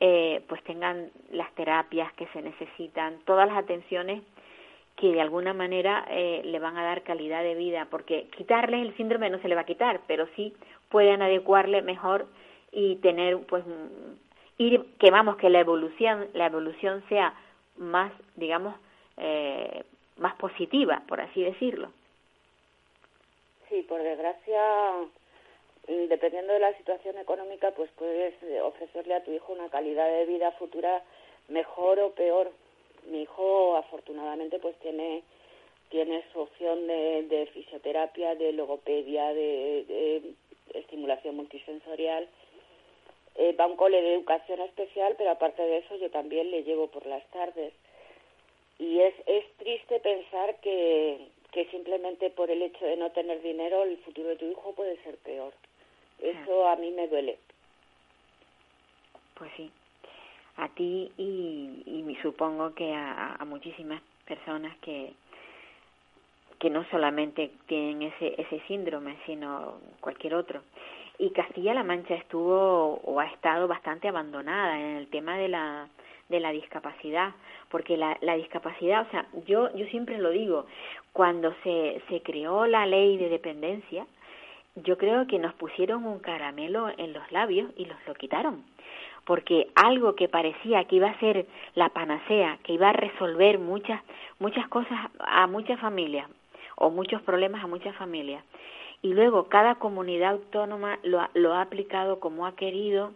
eh, pues tengan las terapias que se necesitan, todas las atenciones que de alguna manera eh, le van a dar calidad de vida, porque quitarles el síndrome no se le va a quitar, pero sí pueden adecuarle mejor y tener, pues, ir, que vamos, que la evolución, la evolución sea más, digamos, eh, más positiva, por así decirlo. Sí, por desgracia, mm, dependiendo de la situación económica, pues puedes eh, ofrecerle a tu hijo una calidad de vida futura mejor o peor. Mi hijo, afortunadamente, pues tiene tiene su opción de, de fisioterapia, de logopedia, de estimulación multisensorial. Eh, va a un cole de educación especial, pero aparte de eso yo también le llevo por las tardes. Y es, es triste pensar que, que simplemente por el hecho de no tener dinero el futuro de tu hijo puede ser peor. Eso a mí me duele. Pues sí, a ti y, y supongo que a, a muchísimas personas que, que no solamente tienen ese, ese síndrome, sino cualquier otro. Y Castilla-La Mancha estuvo o ha estado bastante abandonada en el tema de la, de la discapacidad, porque la, la discapacidad, o sea, yo, yo siempre lo digo, cuando se, se creó la ley de dependencia, yo creo que nos pusieron un caramelo en los labios y los lo quitaron porque algo que parecía que iba a ser la panacea, que iba a resolver muchas muchas cosas a muchas familias, o muchos problemas a muchas familias. Y luego cada comunidad autónoma lo ha, lo ha aplicado como ha querido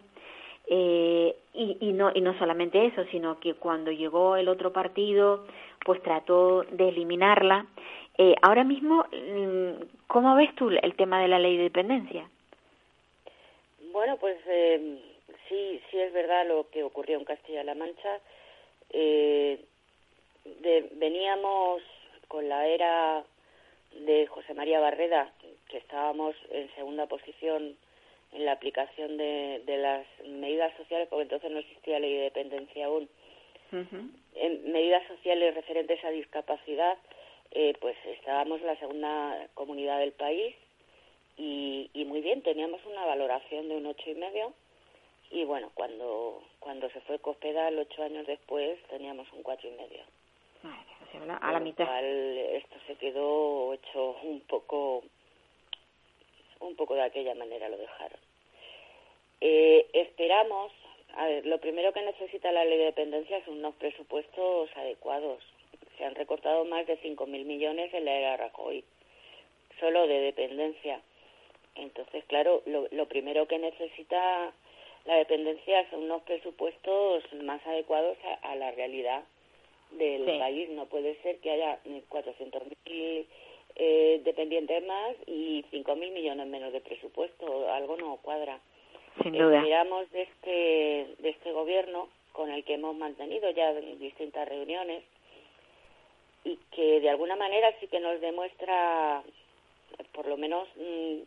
eh, y, y, no, y no solamente eso, sino que cuando llegó el otro partido, pues trató de eliminarla. Eh, ahora mismo, mm, ¿cómo ves tú el tema de la ley de dependencia? Bueno, pues eh, sí, sí es verdad lo que ocurrió en Castilla-La Mancha. Eh, de, veníamos con la era de José María Barreda, que estábamos en segunda posición en la aplicación de, de las medidas sociales, porque entonces no existía ley de dependencia aún. En medidas sociales referentes a discapacidad, eh, pues estábamos en la segunda comunidad del país y, y muy bien, teníamos una valoración de un ocho y medio y bueno, cuando cuando se fue Cospedal ocho años después teníamos un cuatro y medio a la mitad. esto se quedó hecho un poco, un poco de aquella manera lo dejaron. Eh, esperamos, a ver, lo primero que necesita la ley de dependencia son unos presupuestos adecuados. Se han recortado más de 5.000 millones en la era Rajoy, solo de dependencia. Entonces, claro, lo, lo primero que necesita la dependencia son unos presupuestos más adecuados a, a la realidad del país. No puede ser que haya 400.000 eh, dependientes más y 5.000 millones menos de presupuesto. Algo no cuadra. Sin duda. Esperamos de este, de este gobierno, con el que hemos mantenido ya distintas reuniones, y que de alguna manera sí que nos demuestra, por lo menos, mm,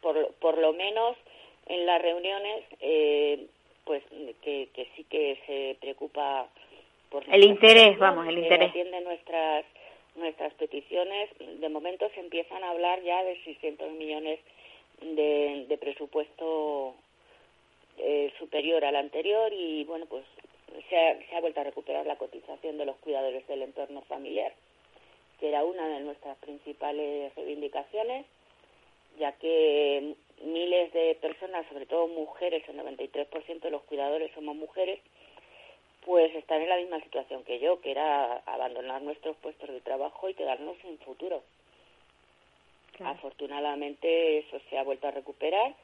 por, por lo menos en las reuniones, eh, pues que, que sí que se preocupa el interés, vamos, el interés. Atiende nuestras nuestras peticiones. De momento se empiezan a hablar ya de 600 millones de, de presupuesto eh, superior al anterior y bueno, pues se ha, se ha vuelto a recuperar la cotización de los cuidadores del entorno familiar, que era una de nuestras principales reivindicaciones, ya que miles de personas, sobre todo mujeres, el 93% de los cuidadores somos mujeres, pues están en la misma situación que yo, que era abandonar nuestros puestos de trabajo y quedarnos sin futuro. Afortunadamente eso se ha vuelto a recuperar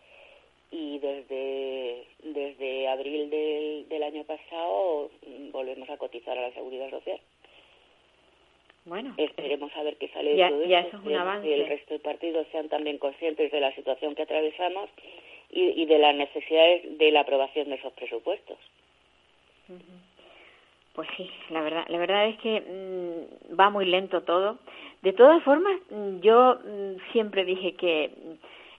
y desde, desde abril del, del año pasado mm, volvemos a cotizar a la seguridad social. Bueno, esperemos a ver qué sale ya, de todo ya eso es un avance. que el resto de partidos sean también conscientes de la situación que atravesamos y, y de las necesidades de la aprobación de esos presupuestos. Pues sí, la verdad, la verdad es que mm, va muy lento todo. De todas formas, mm, yo mm, siempre dije que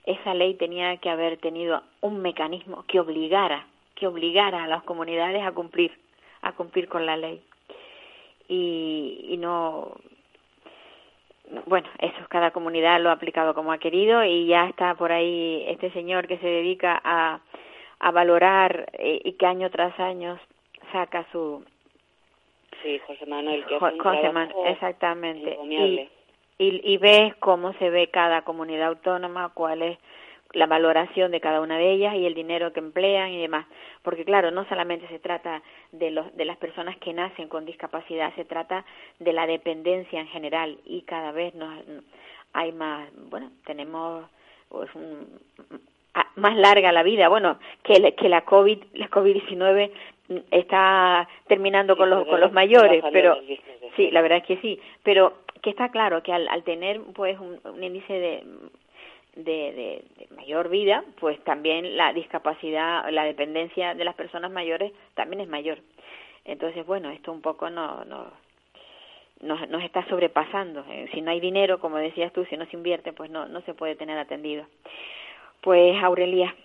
esa ley tenía que haber tenido un mecanismo que obligara, que obligara a las comunidades a cumplir, a cumplir con la ley. Y, y no, bueno, eso cada comunidad lo ha aplicado como ha querido y ya está por ahí este señor que se dedica a, a valorar eh, y que año tras año saca su Sí, José Manuel, que Jo- hace un José Manuel, exactamente. Y, y, y ves cómo se ve cada comunidad autónoma, cuál es la valoración de cada una de ellas y el dinero que emplean y demás. Porque claro, no solamente se trata de, los, de las personas que nacen con discapacidad, se trata de la dependencia en general y cada vez nos, hay más, bueno, tenemos pues, un, más larga la vida. Bueno, que, que la COVID, la COVID-19 está terminando con los, con los mayores, pero sí, la verdad es que sí, pero que está claro que al, al tener pues un, un índice de, de, de- de mayor vida, pues también la discapacidad, la dependencia de las personas mayores también es mayor. Entonces, bueno, esto un poco no, no, nos, nos está sobrepasando. Eh, Si no hay dinero, como decías tú, si no se invierte, pues no, no se puede tener atendido. Pues Aurelia,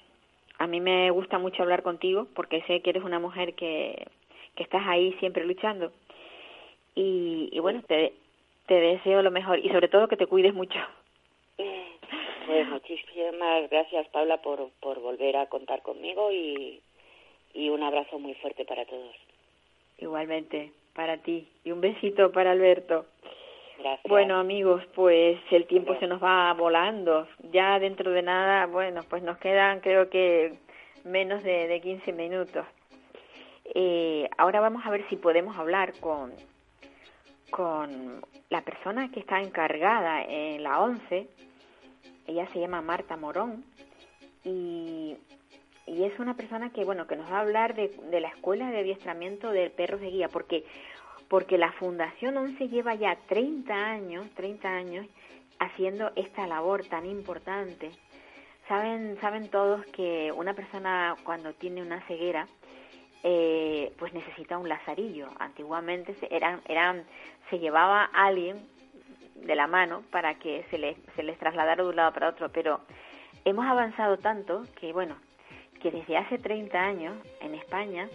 a mí me gusta mucho hablar contigo porque sé que eres una mujer que, que estás ahí siempre luchando. Y, y bueno, te, te deseo lo mejor y sobre todo que te cuides mucho. Pues muchísimas gracias, Paula, por, por volver a contar conmigo y, y un abrazo muy fuerte para todos. Igualmente, para ti. Y un besito para Alberto. Gracias. Bueno, amigos, pues el tiempo se nos va volando. Ya dentro de nada, bueno, pues nos quedan creo que menos de, de 15 minutos. Eh, ahora vamos a ver si podemos hablar con, con la persona que está encargada en la 11. Ella se llama Marta Morón y, y es una persona que, bueno, que nos va a hablar de, de la escuela de adiestramiento de perros de guía, porque porque la Fundación 11 lleva ya 30 años, 30 años haciendo esta labor tan importante. Saben, saben todos que una persona cuando tiene una ceguera, eh, pues necesita un lazarillo. Antiguamente se, eran, eran, se llevaba a alguien de la mano para que se les, se les trasladara de un lado para otro, pero hemos avanzado tanto que, bueno, que desde hace 30 años en España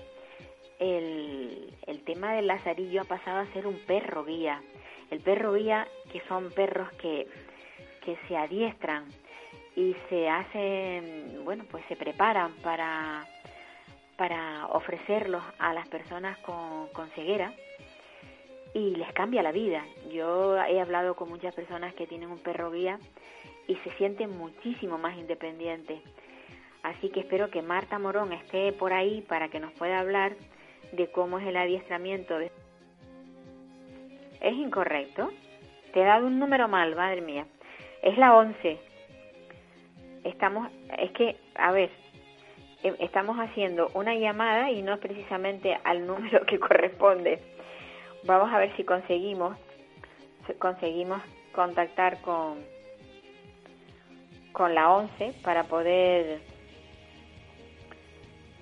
el, el tema del lazarillo ha pasado a ser un perro guía. El perro guía, que son perros que, que se adiestran y se hacen, bueno, pues se preparan para, para ofrecerlos a las personas con, con ceguera y les cambia la vida. Yo he hablado con muchas personas que tienen un perro guía y se sienten muchísimo más independientes. Así que espero que Marta Morón esté por ahí para que nos pueda hablar de cómo es el adiestramiento. Es incorrecto. Te he dado un número mal, madre mía. Es la 11. Estamos, es que, a ver, eh, estamos haciendo una llamada y no es precisamente al número que corresponde. Vamos a ver si conseguimos, conseguimos contactar con, con la 11 para poder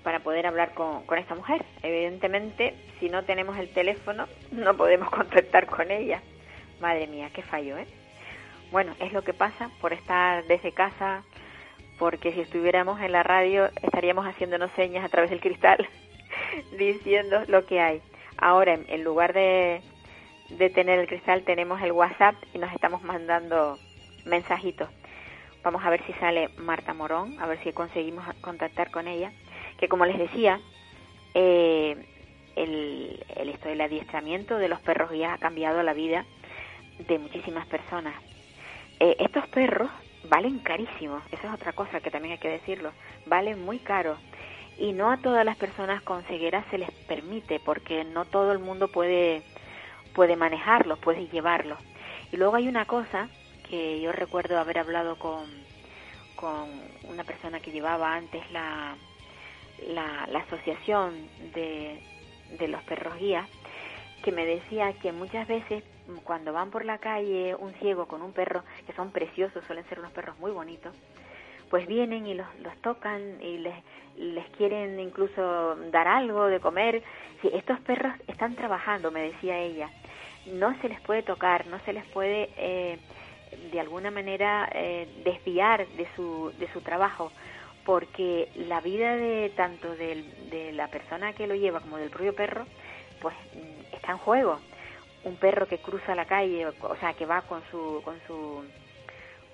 para poder hablar con, esta mujer. Evidentemente, si no tenemos el teléfono, no podemos contactar con ella. Madre mía, qué fallo, ¿eh? Bueno, es lo que pasa por estar desde casa, porque si estuviéramos en la radio estaríamos haciéndonos señas a través del cristal, diciendo lo que hay. Ahora, en, en lugar de, de tener el cristal, tenemos el WhatsApp y nos estamos mandando mensajitos. Vamos a ver si sale Marta Morón, a ver si conseguimos contactar con ella que como les decía, eh, el, el, esto del adiestramiento de los perros guías ha cambiado la vida de muchísimas personas. Eh, estos perros valen carísimos, esa es otra cosa que también hay que decirlo, valen muy caro y no a todas las personas con ceguera se les permite porque no todo el mundo puede puede manejarlos, puede llevarlos. Y luego hay una cosa que yo recuerdo haber hablado con con una persona que llevaba antes la la, la asociación de, de los perros guías que me decía que muchas veces cuando van por la calle un ciego con un perro, que son preciosos, suelen ser unos perros muy bonitos, pues vienen y los, los tocan y les, les quieren incluso dar algo de comer. Sí, estos perros están trabajando, me decía ella. No se les puede tocar, no se les puede eh, de alguna manera eh, desviar de su, de su trabajo porque la vida de tanto del, de la persona que lo lleva como del propio perro, pues está en juego. un perro que cruza la calle, o sea, que va con su, con su,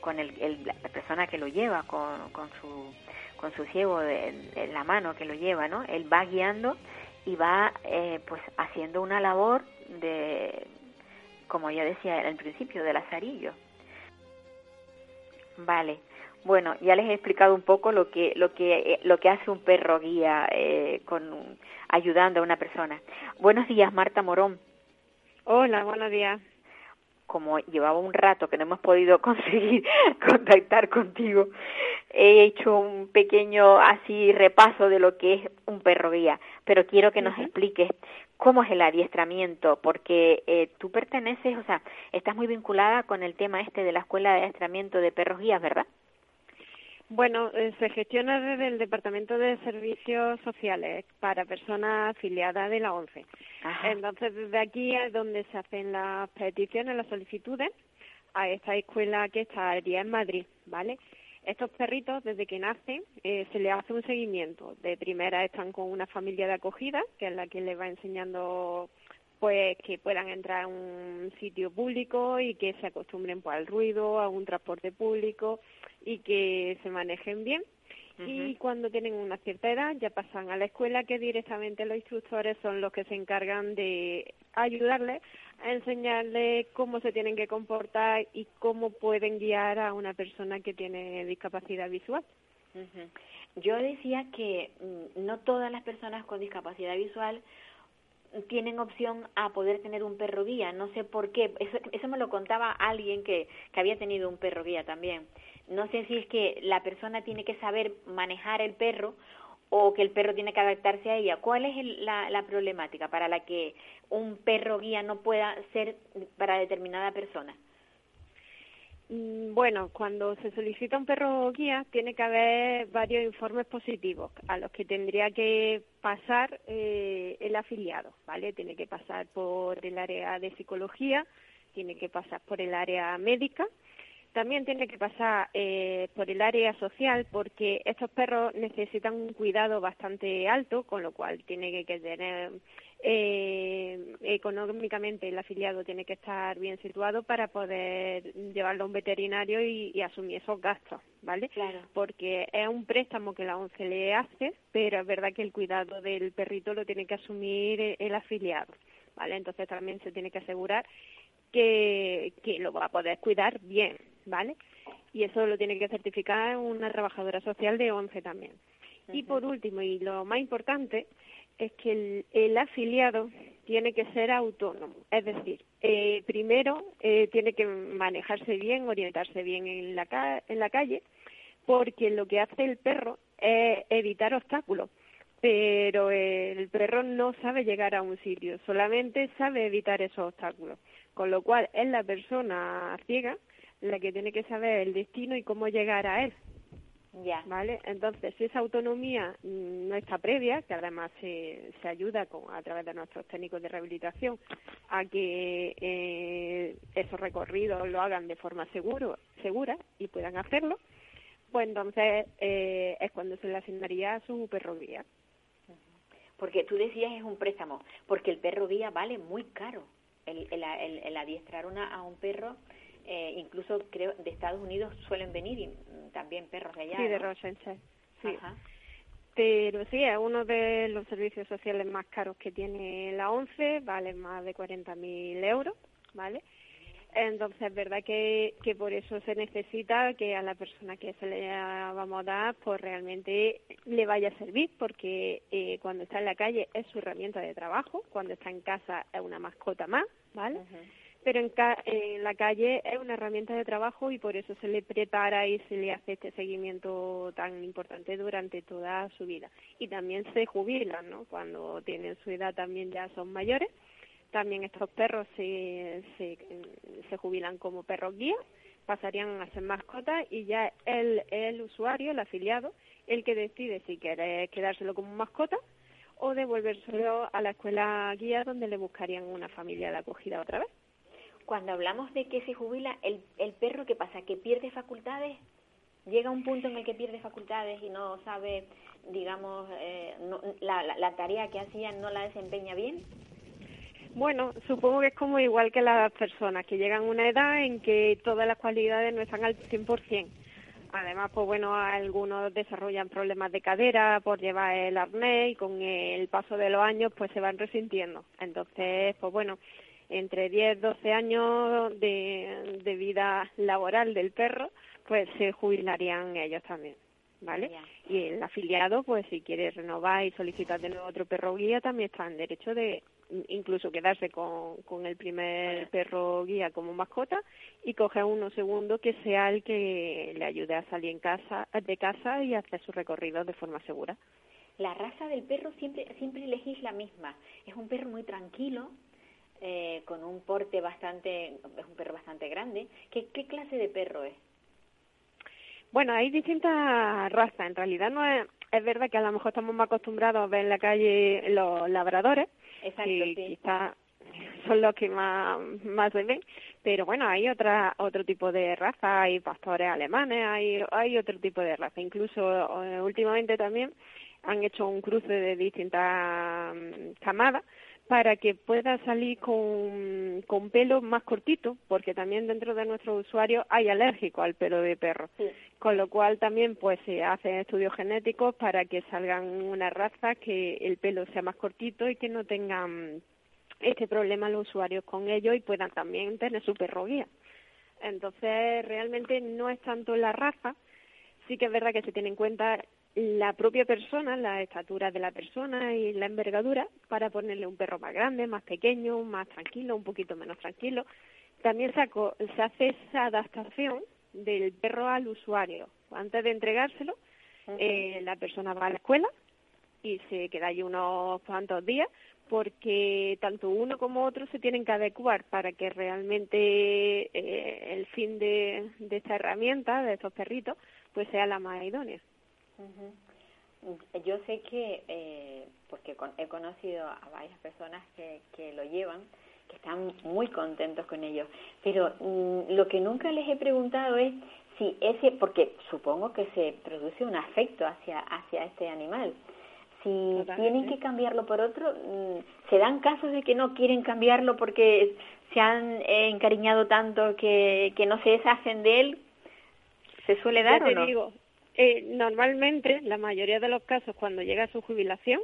con el, el- la persona que lo lleva, con, con su, con su ciego de- la mano que lo lleva, ¿no? Él va guiando y va, eh, pues, haciendo una labor de, como ya decía al principio, de lazarillo. Vale. Bueno, ya les he explicado un poco lo que lo que eh, lo que hace un perro guía eh, con ayudando a una persona. Buenos días, Marta Morón. Hola, buenos días. Como llevaba un rato que no hemos podido conseguir contactar contigo, he hecho un pequeño así repaso de lo que es un perro guía, pero quiero que nos expliques cómo es el adiestramiento, porque eh, tú perteneces, o sea, estás muy vinculada con el tema este de la escuela de adiestramiento de perros guías, ¿verdad? Bueno, eh, se gestiona desde el Departamento de Servicios Sociales para personas afiliadas de la ONCE. Ajá. Entonces, desde aquí es donde se hacen las peticiones, las solicitudes a esta escuela que estaría en Madrid, ¿vale? Estos perritos, desde que nacen, eh, se les hace un seguimiento. De primera están con una familia de acogida, que es la que les va enseñando pues que puedan entrar a un sitio público y que se acostumbren pues, al ruido, a un transporte público y que se manejen bien. Y cuando tienen una cierta edad ya pasan a la escuela que directamente los instructores son los que se encargan de ayudarles a enseñarles cómo se tienen que comportar y cómo pueden guiar a una persona que tiene discapacidad visual. Yo decía que mm, no todas las personas con discapacidad visual tienen opción a poder tener un perro guía. No sé por qué. Eso, eso me lo contaba alguien que, que había tenido un perro guía también. No sé si es que la persona tiene que saber manejar el perro o que el perro tiene que adaptarse a ella. ¿Cuál es el- la, la problemática para la que un perro guía no pueda ser para determinada persona? Mm, Bueno, cuando se solicita un perro guía tiene que haber varios informes positivos a los que tendría que pasar eh, el afiliado, ¿vale? Tiene que pasar por el área de psicología, tiene que pasar por el área médica, también tiene que pasar eh, por el área social porque estos perros necesitan un cuidado bastante alto, con lo cual tiene que, tener eh, económicamente el afiliado tiene que estar bien situado para poder llevarlo a un veterinario y, y asumir esos gastos, ¿vale? Claro. Porque es un préstamo que la ONCE le hace, pero es verdad que el cuidado del perrito lo tiene que asumir eh, el afiliado, ¿vale? Entonces también se tiene que asegurar que, que lo va a poder cuidar bien, ¿vale? Y eso lo tiene que certificar una trabajadora social de ONCE también. Y por último, y lo más importante, es que el, el afiliado tiene que ser autónomo. Es decir, eh, primero eh, tiene que manejarse bien, orientarse bien en la, ca- en la calle, porque lo que hace el perro es evitar obstáculos. Pero el perro no sabe llegar a un sitio, solamente sabe evitar esos obstáculos. Con lo cual es la persona ciega la que tiene que saber el destino y cómo llegar a él. Ya. ¿Vale? Entonces, si esa autonomía mm, no está previa, que además se, se ayuda con, a través de nuestros técnicos de rehabilitación a que eh, esos recorridos lo hagan de forma seguro, segura y puedan hacerlo, pues entonces eh, es cuando se le asignaría a su perro guía. Porque tú decías es un préstamo, porque el perro guía vale muy caro. El, el, el- el adiestrar una, a un perro, eh, incluso creo de Estados Unidos suelen venir y, también perros de allá. sí, de. Rochester. Sí. Ajá. Pero sí, es uno de los servicios sociales más caros que tiene la ONCE, vale más de 40.000 euros, ¿vale? Entonces, es verdad que, que por eso se necesita que a la persona que se le vamos a dar, pues realmente le vaya a servir, porque eh, cuando está en la calle es su herramienta de trabajo, cuando está en casa es una mascota más, ¿vale? Pero en, ca- en la calle es una herramienta de trabajo y por eso se le prepara y se le hace este seguimiento tan importante durante toda su vida. Y también se jubilan, ¿no? Cuando tienen su edad también ya son mayores. También estos perros se, jubilan como perros guía, pasarían a ser mascotas y ya el, el usuario, el afiliado, el que decide si quiere quedárselo como mascota o devolvérselo a la escuela guía donde le buscarían una familia de acogida otra vez. Cuando hablamos de que se jubila, el, el perro, ¿qué pasa? ¿Que pierde facultades? ¿Llega un punto en el que pierde facultades y no sabe, digamos, eh, no- la, la, tarea que hacía no la desempeña bien? Bueno, supongo que es como igual que las personas que llegan a una edad en que todas las cualidades no están al 100%. Además, pues bueno, algunos desarrollan problemas de cadera por llevar el arnés y con el paso de los años pues se van resintiendo. Entonces, pues bueno, entre 10, 12 años de, de vida laboral del perro, pues se jubilarían ellos también. ¿Vale? Y el afiliado, pues si quiere renovar y solicitar de nuevo otro perro guía, también está en derecho de incluso quedarse con, con el primer perro guía como mascota y coger uno segundo que sea el que le ayude a salir en casa, de casa y hacer su recorrido de forma segura. La raza del perro siempre, siempre elegís la misma. Es un perro muy tranquilo, eh, con un porte bastante, es un perro bastante grande. ¿Qué, qué clase de perro es? Bueno, hay distintas razas. En realidad no es, es verdad que a lo mejor estamos más acostumbrados a ver en la calle los labradores, Exacto, que sí. quizá son los que más, más se ven, pero bueno, hay otra, otro tipo de raza, hay pastores alemanes, hay, hay otro tipo de raza. Incluso eh, últimamente también han hecho un cruce de distintas mm, camadas para que pueda salir con, con pelo más cortito, porque también dentro de nuestros usuarios hay alérgicos al pelo de perro, con lo cual también pues se hacen estudios genéticos para que salgan una raza que el pelo sea más cortito y que no tengan este problema los usuarios con ello y puedan también tener su perro guía. Entonces realmente no es tanto la raza, sí que es verdad que se tiene en cuenta la propia persona, la estatura de la persona y la envergadura para ponerle un perro más grande, más pequeño, más tranquilo, un poquito menos tranquilo. También se, aco- se hace esa adaptación del perro al usuario. Antes de entregárselo, eh, la persona va a la escuela y se queda allí unos cuantos días porque tanto uno como otro se tienen que adecuar para que realmente eh, el fin de, de esta herramienta, de estos perritos, pues sea la más idónea. Ujú. Yo sé que, eh, porque con- he conocido a varias personas que, que lo llevan, que están muy contentos con ello, pero mm, lo que nunca les he preguntado es si ese, porque supongo que se produce un afecto hacia, hacia este animal, si Totalmente. tienen que cambiarlo por otro, mm, se dan casos de que no quieren cambiarlo porque se han eh, encariñado tanto que, que no se deshacen de él, ¿se suele dar Ya o te no? digo, eh, normalmente, la mayoría de los casos, cuando llega a su jubilación,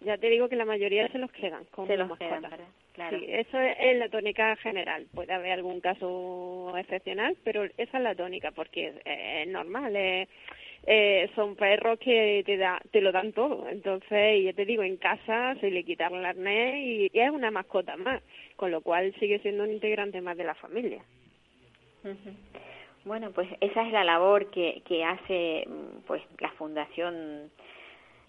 ya te digo que la mayoría se los quedan como se los mascota. quedan. Claro. Sí, eso es, es la tónica general. Puede haber algún caso excepcional, pero esa es la tónica, porque es, es normal. es- eh, son perros que te, da, te lo dan todo. Entonces, ya te digo, en casa se le quita el arnés y, y es una mascota más, con lo cual sigue siendo un integrante más de la familia. Ujú. Bueno, pues esa es la labor que, que hace mm, pues la fundación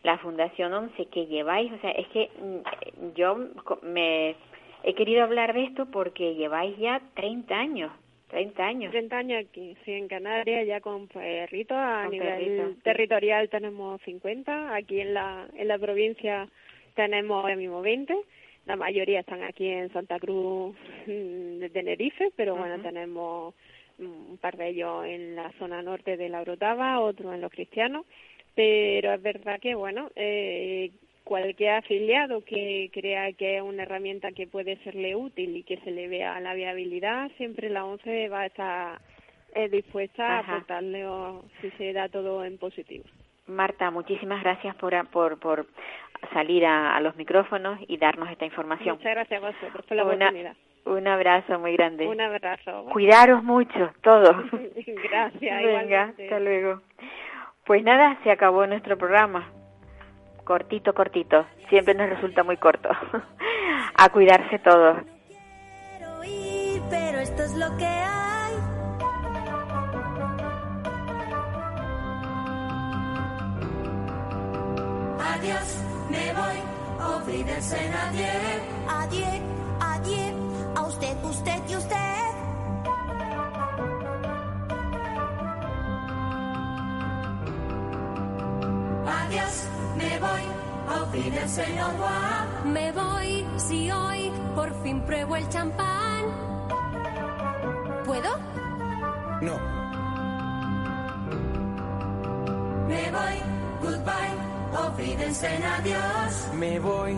la fundación 11 que lleváis, o sea, es que mm, yo co- me he querido hablar de esto porque lleváis ya 30 años, 30 años. 30 años aquí, sí, en Canarias, ya con perritos. A Con nivel sí. territorial tenemos 50. Aquí en la, en la provincia tenemos ahora mismo 20. La mayoría están aquí en Santa Cruz mm, de Tenerife, pero bueno, tenemos un par de ellos en la zona norte de la Orotava, otro en los cristianos. Pero es verdad que, bueno, eh, cualquier afiliado que crea que es una herramienta que puede serle útil y que se le vea la viabilidad, siempre la ONCE va a estar eh, dispuesta Ajá. a aportarle o si se da todo en positivo. Marta, muchísimas gracias por, por, por salir a, a los micrófonos y darnos esta información. Muchas gracias a vosotros por la Una- oportunidad. Un abrazo muy grande. Un abrazo. Cuidaros mucho, todos. Gracias. Venga, igualmente. hasta luego. Pues nada, se acabó nuestro programa. Cortito, cortito. Siempre nos resulta muy corto. A cuidarse todos. quiero ir, pero esto es lo que hay. Adiós, me voy, olvídense nadie. Adiós, adiós, a usted, usted y usted. Adiós, me voy, olvídense no more. Me voy si hoy por fin pruebo el champán. ¿Puedo? No. Me voy, goodbye, olvídense adiós. Me voy,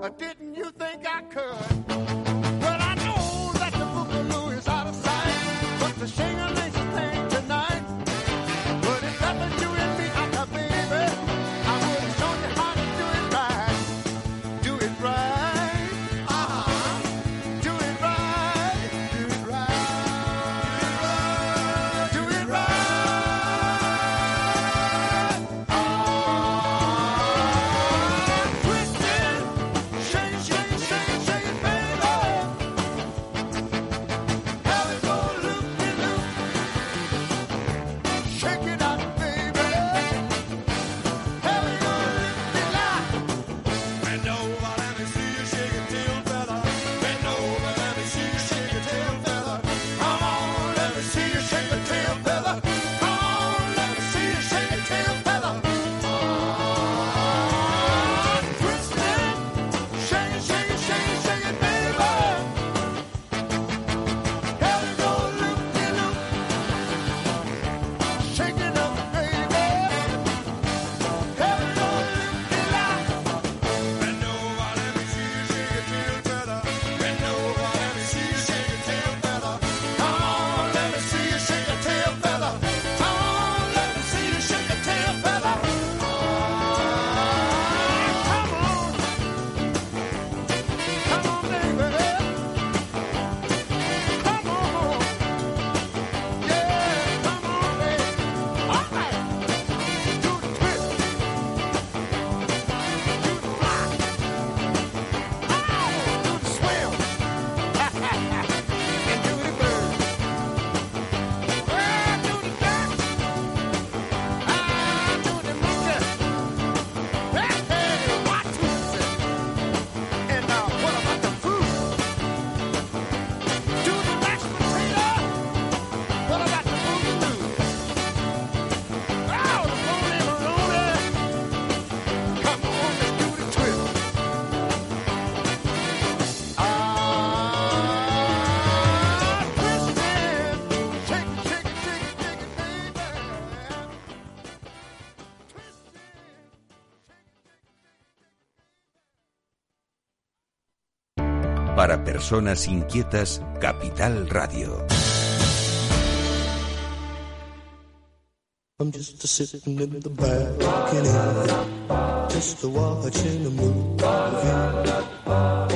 I did Personas Inquietas, Capital Radio. I'm just a sitting in the back, looking in, just a watching a movie.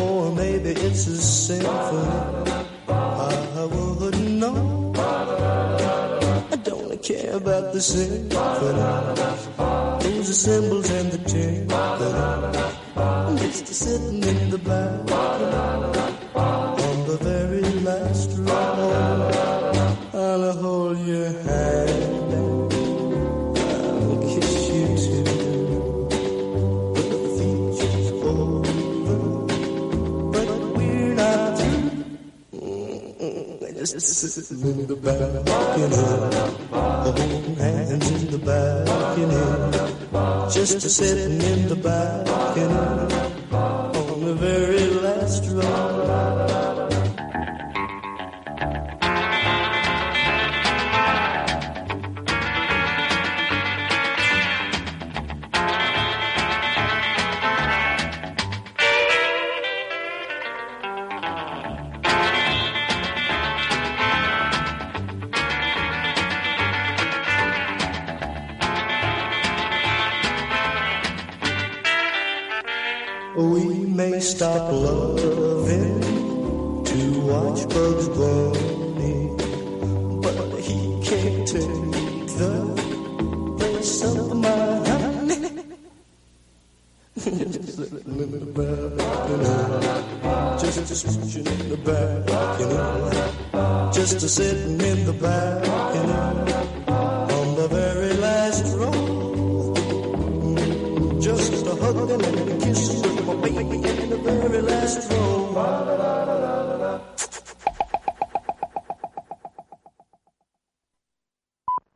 Or maybe it's a symphony. I wouldn't know. I don't care about the symphony. Those are symbols and the jingle. I'm just a sitting in the back. the very last row, I'll hold your hand. I'll kiss you too. But the feature's over. But we're not through. Just sitting in the balcony. Holding hands in the balcony. Just sitting in the balcony. On the very last row.